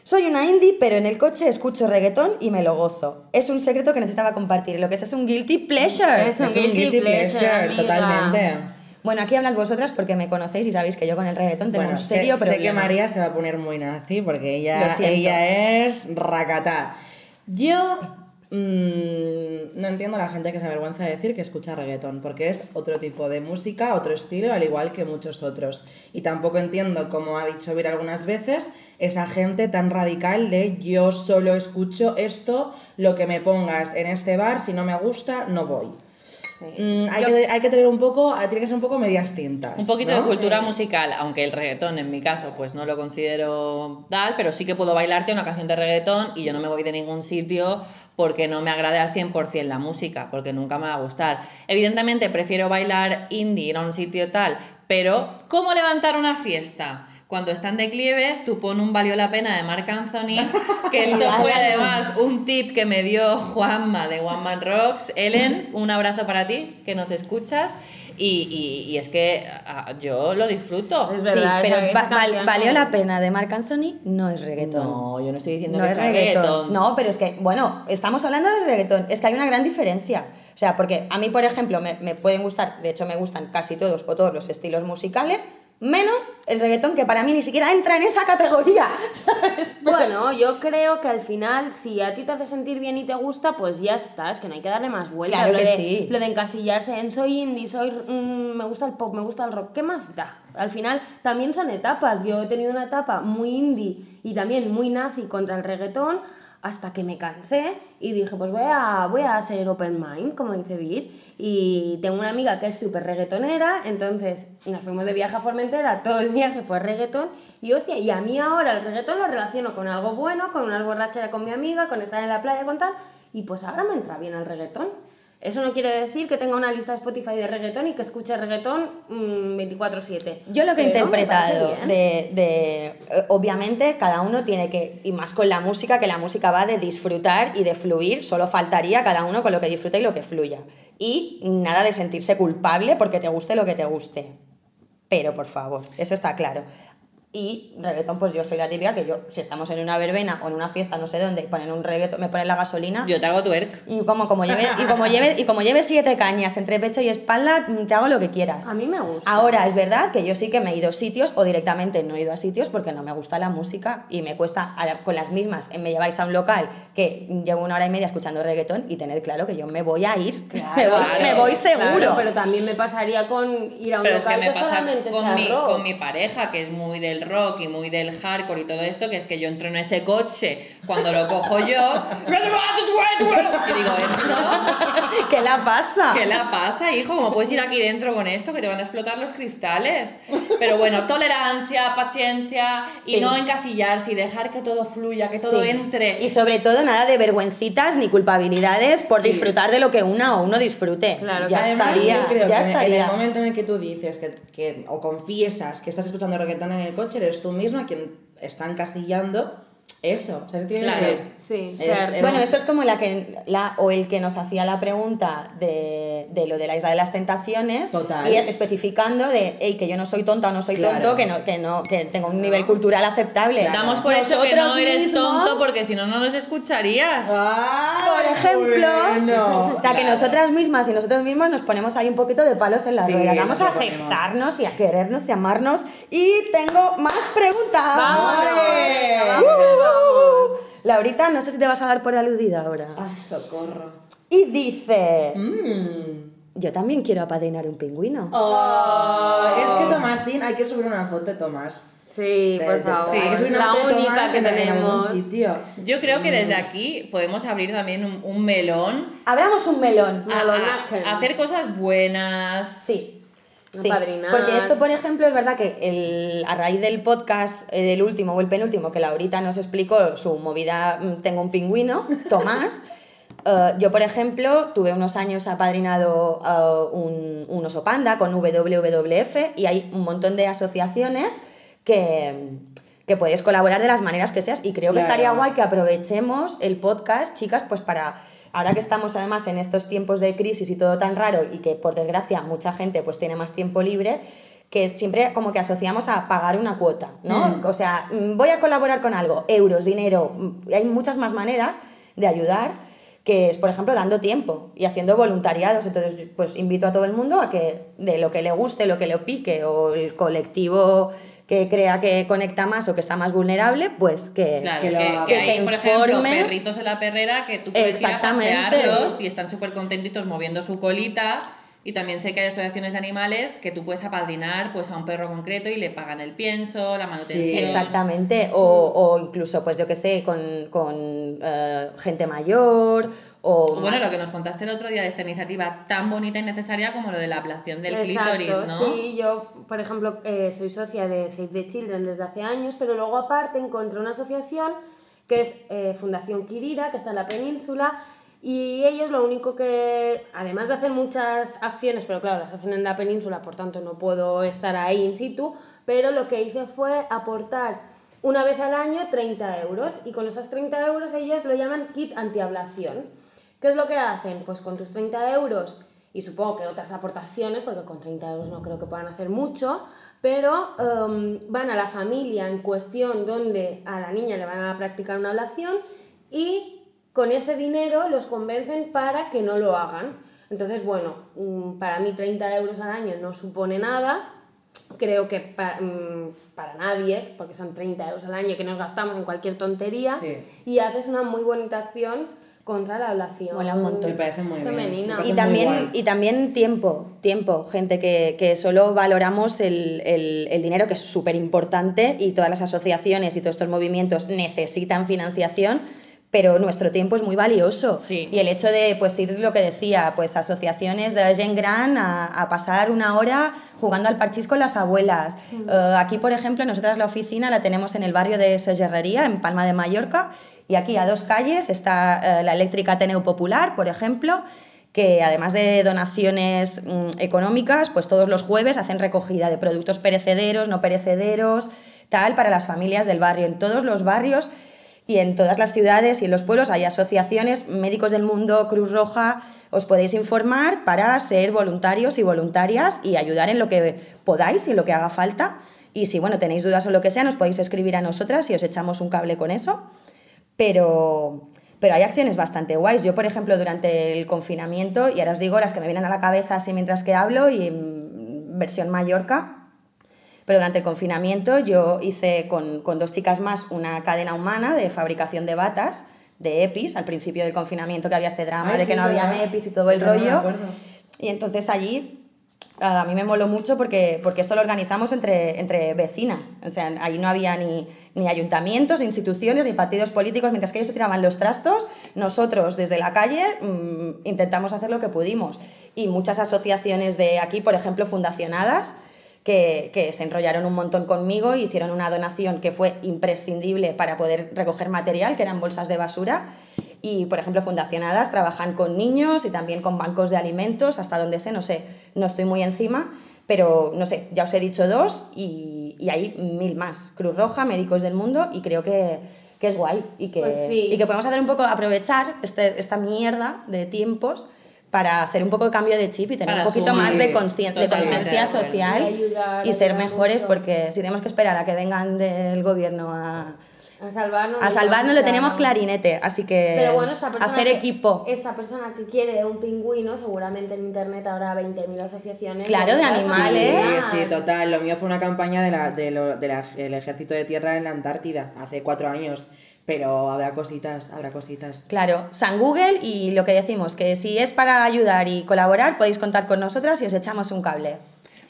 Soy una indie, pero en el coche escucho reggaetón y me lo gozo. Es un secreto que necesitaba compartir. Lo que es es un guilty pleasure. Es un Es un guilty pleasure, totalmente. Bueno, aquí hablad vosotras porque me conocéis y sabéis que yo con el reggaetón tengo Bueno, un sé, serio sé problema. que María se va a poner muy nazi porque ella, ella es racatá. Yo mm, no entiendo a la gente que se avergüenza de decir que escucha reggaetón, porque es otro tipo de música, otro estilo, al igual que muchos otros. Y tampoco entiendo, como ha dicho Vir algunas veces, esa gente tan radical de yo solo escucho esto, lo que me pongas en este bar, si no me gusta, no voy. Sí. Mm, hay, Yo- que, hay que tener un poco, tiene que ser un poco medias tintas. Un poquito ¿no? de cultura musical, aunque el reggaetón en mi caso pues no lo considero tal, pero sí que puedo bailarte una canción de reggaetón y yo no me voy de ningún sitio porque no me agrade al 100% la música, porque nunca me va a gustar. Evidentemente prefiero bailar indie, ir a un sitio tal, pero ¿cómo levantar una fiesta? Cuando está en declive, tú pon un valió la pena de Marc Anthony, que esto fue además un tip que me dio Juanma de One Man Rocks. Ellen, un abrazo para ti, que nos escuchas. Y, y- y es que ah, yo lo disfruto. Es Sí, verdad, pero esa- esa va- val- canción valió la pena de Marc Anthony, no es reggaetón. No, yo no estoy diciendo No que es reggaetón. reggaetón. No, pero es que, bueno, estamos hablando del reggaetón. Es que hay una gran diferencia. O sea, porque a mí, por ejemplo, me, me pueden gustar, de hecho me gustan casi todos o todos los estilos musicales, menos el reggaetón, que para mí ni siquiera entra en esa categoría, ¿sabes? Pero- Bueno, yo creo que al final, si a ti te hace sentir bien y te gusta, pues ya está, es que no hay que darle más vueltas. Claro lo que de, sí. Lo de encasillarse en soy indie, soy mm, me gusta el pop, me gusta el rock, ¿qué más da? Al final también son etapas. Yo he tenido una etapa muy indie y también muy nazi contra el reggaetón hasta que me cansé y dije, pues voy a, voy a ser open mind, como dice Vir. Y tengo una amiga que es súper reggaetonera, entonces nos fuimos de viaje a Formentera, todo el viaje fue reggaetón. Y hostia, y a mí ahora el reggaetón lo relaciono con algo bueno, con una borrachera con mi amiga, con estar en la playa, con tal. Y pues ahora me entra bien el reggaetón. Eso no quiere decir que tenga una lista de Spotify de reggaetón y que escuche reggaetón mm, 24/7. Yo lo que he interpretado de, de- eh, obviamente cada uno tiene que, y más con la música, que la música va de disfrutar y de fluir, solo faltaría cada uno con lo que disfruta y lo que fluya. Y nada de sentirse culpable porque te guste lo que te guste. Pero por favor, eso está claro. Y reggaetón, pues yo soy la típica que yo, si estamos en una verbena o en una fiesta, no sé dónde, y ponen un reggaetón, me ponen la gasolina. Yo te hago twerk. Y como, como lleve, y como lleve, y como lleve siete cañas entre pecho y espalda, te hago lo que quieras. A mí me gusta. Ahora, es verdad que yo sí que me he ido a sitios o directamente no he ido a sitios porque no me gusta la música y me cuesta, con las mismas, me lleváis a un local que llevo una hora y media escuchando reggaetón y tened claro que yo me voy a ir, me, voy, claro, me voy seguro. Claro, pero también me pasaría con ir a un Pero es que local me que, pasa solamente sea con mi, rock. con mi pareja, que es muy del rock y muy del hardcore y todo esto, que es que yo entro en ese coche cuando lo cojo yo y digo, ¿esto? ¿Qué la pasa? ¿Qué la pasa, hijo? ¿Cómo puedes ir aquí dentro con esto? Que te van a explotar los cristales. Pero bueno, tolerancia, paciencia y Sí. no encasillarse y dejar que todo fluya, que todo Sí. entre. Y sobre todo nada de vergüencitas ni culpabilidades por disfrutar de lo que una o uno disfrute. Claro, ya que Además, estaría, yo creo ya que en estaría. el momento en el que tú dices que, que- o confiesas que estás escuchando reggaetón en el coche, eres tú misma quien está encasillando eso. O sea, se tiene Claro. que- Sí, Bueno, esto es como la que la o el que nos hacía la pregunta de, de lo de la isla de las tentaciones Total. y especificando de "Ey, que yo no soy tonta o no soy Claro. tonto, que no, que no, que tengo un nivel cultural aceptable. Damos por hecho que no eres mismos- tonto porque si no, no nos escucharías. ¡Ay, Por ejemplo, bueno! o sea, que nosotras mismas y nosotros mismos nos ponemos ahí un poquito de palos en las Sí, ruedas. Vamos a aceptarnos y a querernos y amarnos. Y tengo más preguntas. Vamos, vamos. Laurita, no sé si te vas a dar por aludida ahora. ¡Ay, socorro! Y dice, Mm. yo también quiero apadrinar un pingüino. Oh, es que Tomásín, hay que subir una foto de Tomás. Sí, De- por de- favor. Hay que subir una la foto de única Tomás que en, en algún tenemos. sitio. Yo creo que desde aquí podemos abrir también un, un melón Abramos un melón. a, Melonaken. a hacer cosas buenas. Sí. Sí, porque esto, por ejemplo, es verdad que el, a raíz del podcast, eh, del último o el penúltimo, que Laurita nos explicó su movida, mm, tengo un pingüino, Tomás, eh, yo, por ejemplo, tuve unos años apadrinado eh, un, un oso panda con WWF y hay un montón de asociaciones que, que puedes colaborar de las maneras que seas y creo que estaría guay que aprovechemos el podcast, chicas, pues para... Ahora que estamos además en estos tiempos de crisis y todo tan raro y que por desgracia mucha gente pues tiene más tiempo libre, que siempre como que asociamos a pagar una cuota, ¿no? Mm. O sea, voy a colaborar con algo, euros, dinero, hay muchas más maneras de ayudar que es, por ejemplo, dando tiempo y haciendo voluntariados. Entonces, pues invito a todo el mundo a que de lo que le guste, lo que le pique o el colectivo que crea que conecta más o que está más vulnerable, pues que, Claro, que lo- que hay, por ejemplo, perritos en la perrera que tú puedes ir a Exactamente. pasearlos y están súper contentitos moviendo su colita. Y también sé que hay asociaciones de animales que tú puedes apadrinar pues, a un perro concreto y le pagan el pienso, la manutención. Exactamente, o, o incluso, pues yo que sé, con, con eh, gente mayor, o... O Bueno, lo que nos contaste el otro día de esta iniciativa tan bonita y necesaria como lo de la ablación del Exacto, clítoris, ¿no? Sí, yo, por ejemplo, eh, soy socia de Save the Children desde hace años, pero luego aparte encontré una asociación que es eh, Fundación Kirira, que está en la península, y ellos lo único que, además de hacer muchas acciones, pero claro, las hacen en la península, por tanto no puedo estar ahí in situ, pero lo que hice fue aportar una vez al año 30 euros y con esos 30 euros ellos lo llaman kit antiablación. ¿Qué es lo que hacen? Pues con tus 30 euros y supongo que otras aportaciones, porque con 30 euros no creo que puedan hacer mucho, pero em, van a la familia en cuestión donde a la niña le van a practicar una ablación y con ese dinero los convencen para que no lo hagan. Entonces, bueno, mm, para mí 30 euros al año no supone nada, creo que pa- mm, para nadie, porque son 30 euros al año que nos gastamos en cualquier tontería, Sí. y haces una muy bonita acción contra la ablación Mola un montón. Me parece muy bien. femenina. También, y también tiempo, tiempo, gente que, que solo valoramos el, el- el dinero, que es súper importante, y todas las asociaciones y todos estos movimientos necesitan financiación, pero nuestro tiempo es muy valioso. Sí. Y el hecho de, pues, ir lo que decía, pues, asociaciones de Gen Gran a, a pasar una hora jugando al parchís con las abuelas. Eh, aquí, por ejemplo, nosotras la oficina la tenemos en el barrio de Sellerrería, en Palma de Mallorca, y aquí a dos calles está eh, la eléctrica Ateneu Popular, por ejemplo, que además de donaciones mm, económicas, pues todos los jueves hacen recogida de productos perecederos, no perecederos, tal, para las familias del barrio. En todos los barrios y en todas las ciudades y en los pueblos hay asociaciones, médicos del mundo, Cruz Roja, os podéis informar para ser voluntarios y voluntarias y ayudar en lo que podáis y lo que haga falta. Y si bueno, tenéis dudas o lo que sea, nos podéis escribir a nosotras y os echamos un cable con eso pero, pero hay acciones bastante guays. Yo, por ejemplo, durante el confinamiento, y ahora os digo las que me vienen a la cabeza así mientras que hablo, y en versión Mallorca, pero durante el confinamiento yo hice con, con dos chicas más una cadena humana de fabricación de batas, de EPIs, al principio del confinamiento que había este drama Ay, de sí, que no había verdad. EPIs y todo el rollo. Y entonces allí a mí me moló mucho porque, porque esto lo organizamos entre, entre vecinas. O sea, ahí no había ni, ni ayuntamientos, ni instituciones, ni partidos políticos. Mientras que ellos se tiraban los trastos, nosotros desde la calle mm, intentamos hacer lo que pudimos. Y muchas asociaciones de aquí, por ejemplo, fundacionadas, que, que se enrollaron un montón conmigo y hicieron una donación que fue imprescindible para poder recoger material, que eran bolsas de basura. Y, por ejemplo, fundacionadas trabajan con niños y también con bancos de alimentos, hasta donde sé, no sé, no estoy muy encima, pero no sé, ya os he dicho dos y, y hay mil más. Cruz Roja, Médicos del Mundo, y creo que, que es guay y que, Pues sí. y que podemos hacer un poco, aprovechar este, esta mierda de tiempos para hacer un poco de cambio de chip y tener Para un poquito más de conciencia social Y y ser mejores mucho. porque si tenemos que esperar a que vengan del gobierno a, A salvarnos. a salvarnos lo lo tenemos clarinete, así que Pero bueno, esta hacer que- equipo. Esta persona que quiere un pingüino, seguramente en internet habrá 20.000 asociaciones. Claro, de animales. Sí, sí, total. Lo mío fue una campaña de la, de lo- de la- del ejército de tierra en la Antártida hace cuatro años. Pero habrá cositas, habrá cositas. Claro, San Google y lo que decimos, que si es para ayudar y colaborar, podéis contar con nosotras y os echamos un cable.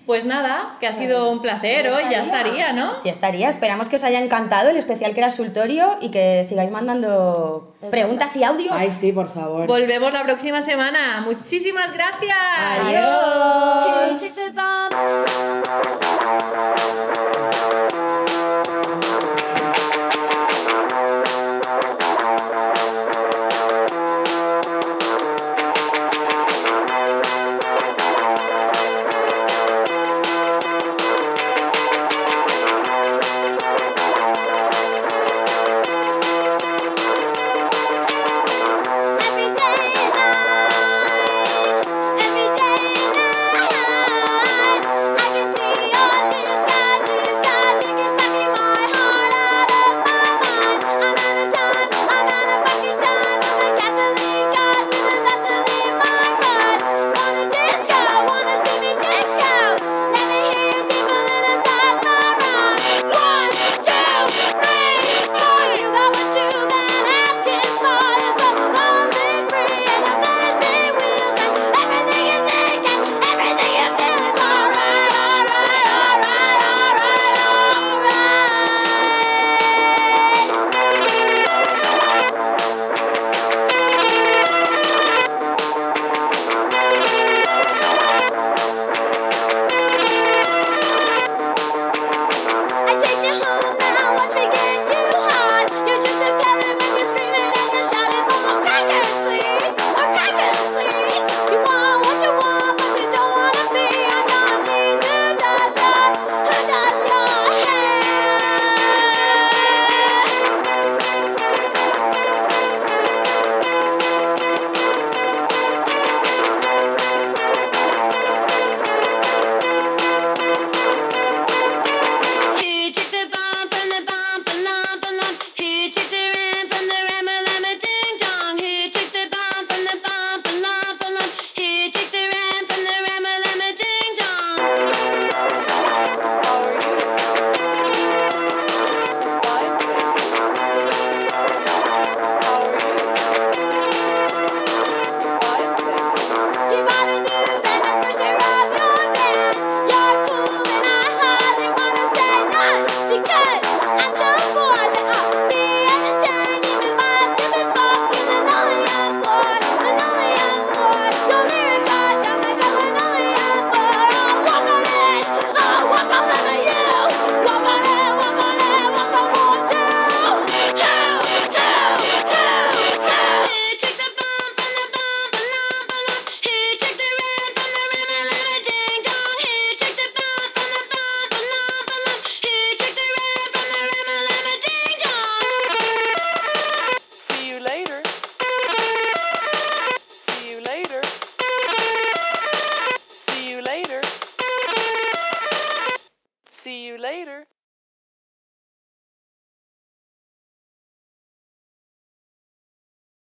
Pues nada, que ha sido un placer hoy, ya estaría. ¿no? Si estaría, esperamos que os haya encantado el especial que era Sultorio y que sigáis mandando preguntas y audios. Ay, sí, por favor. Volvemos la próxima semana. Muchísimas gracias. Adiós.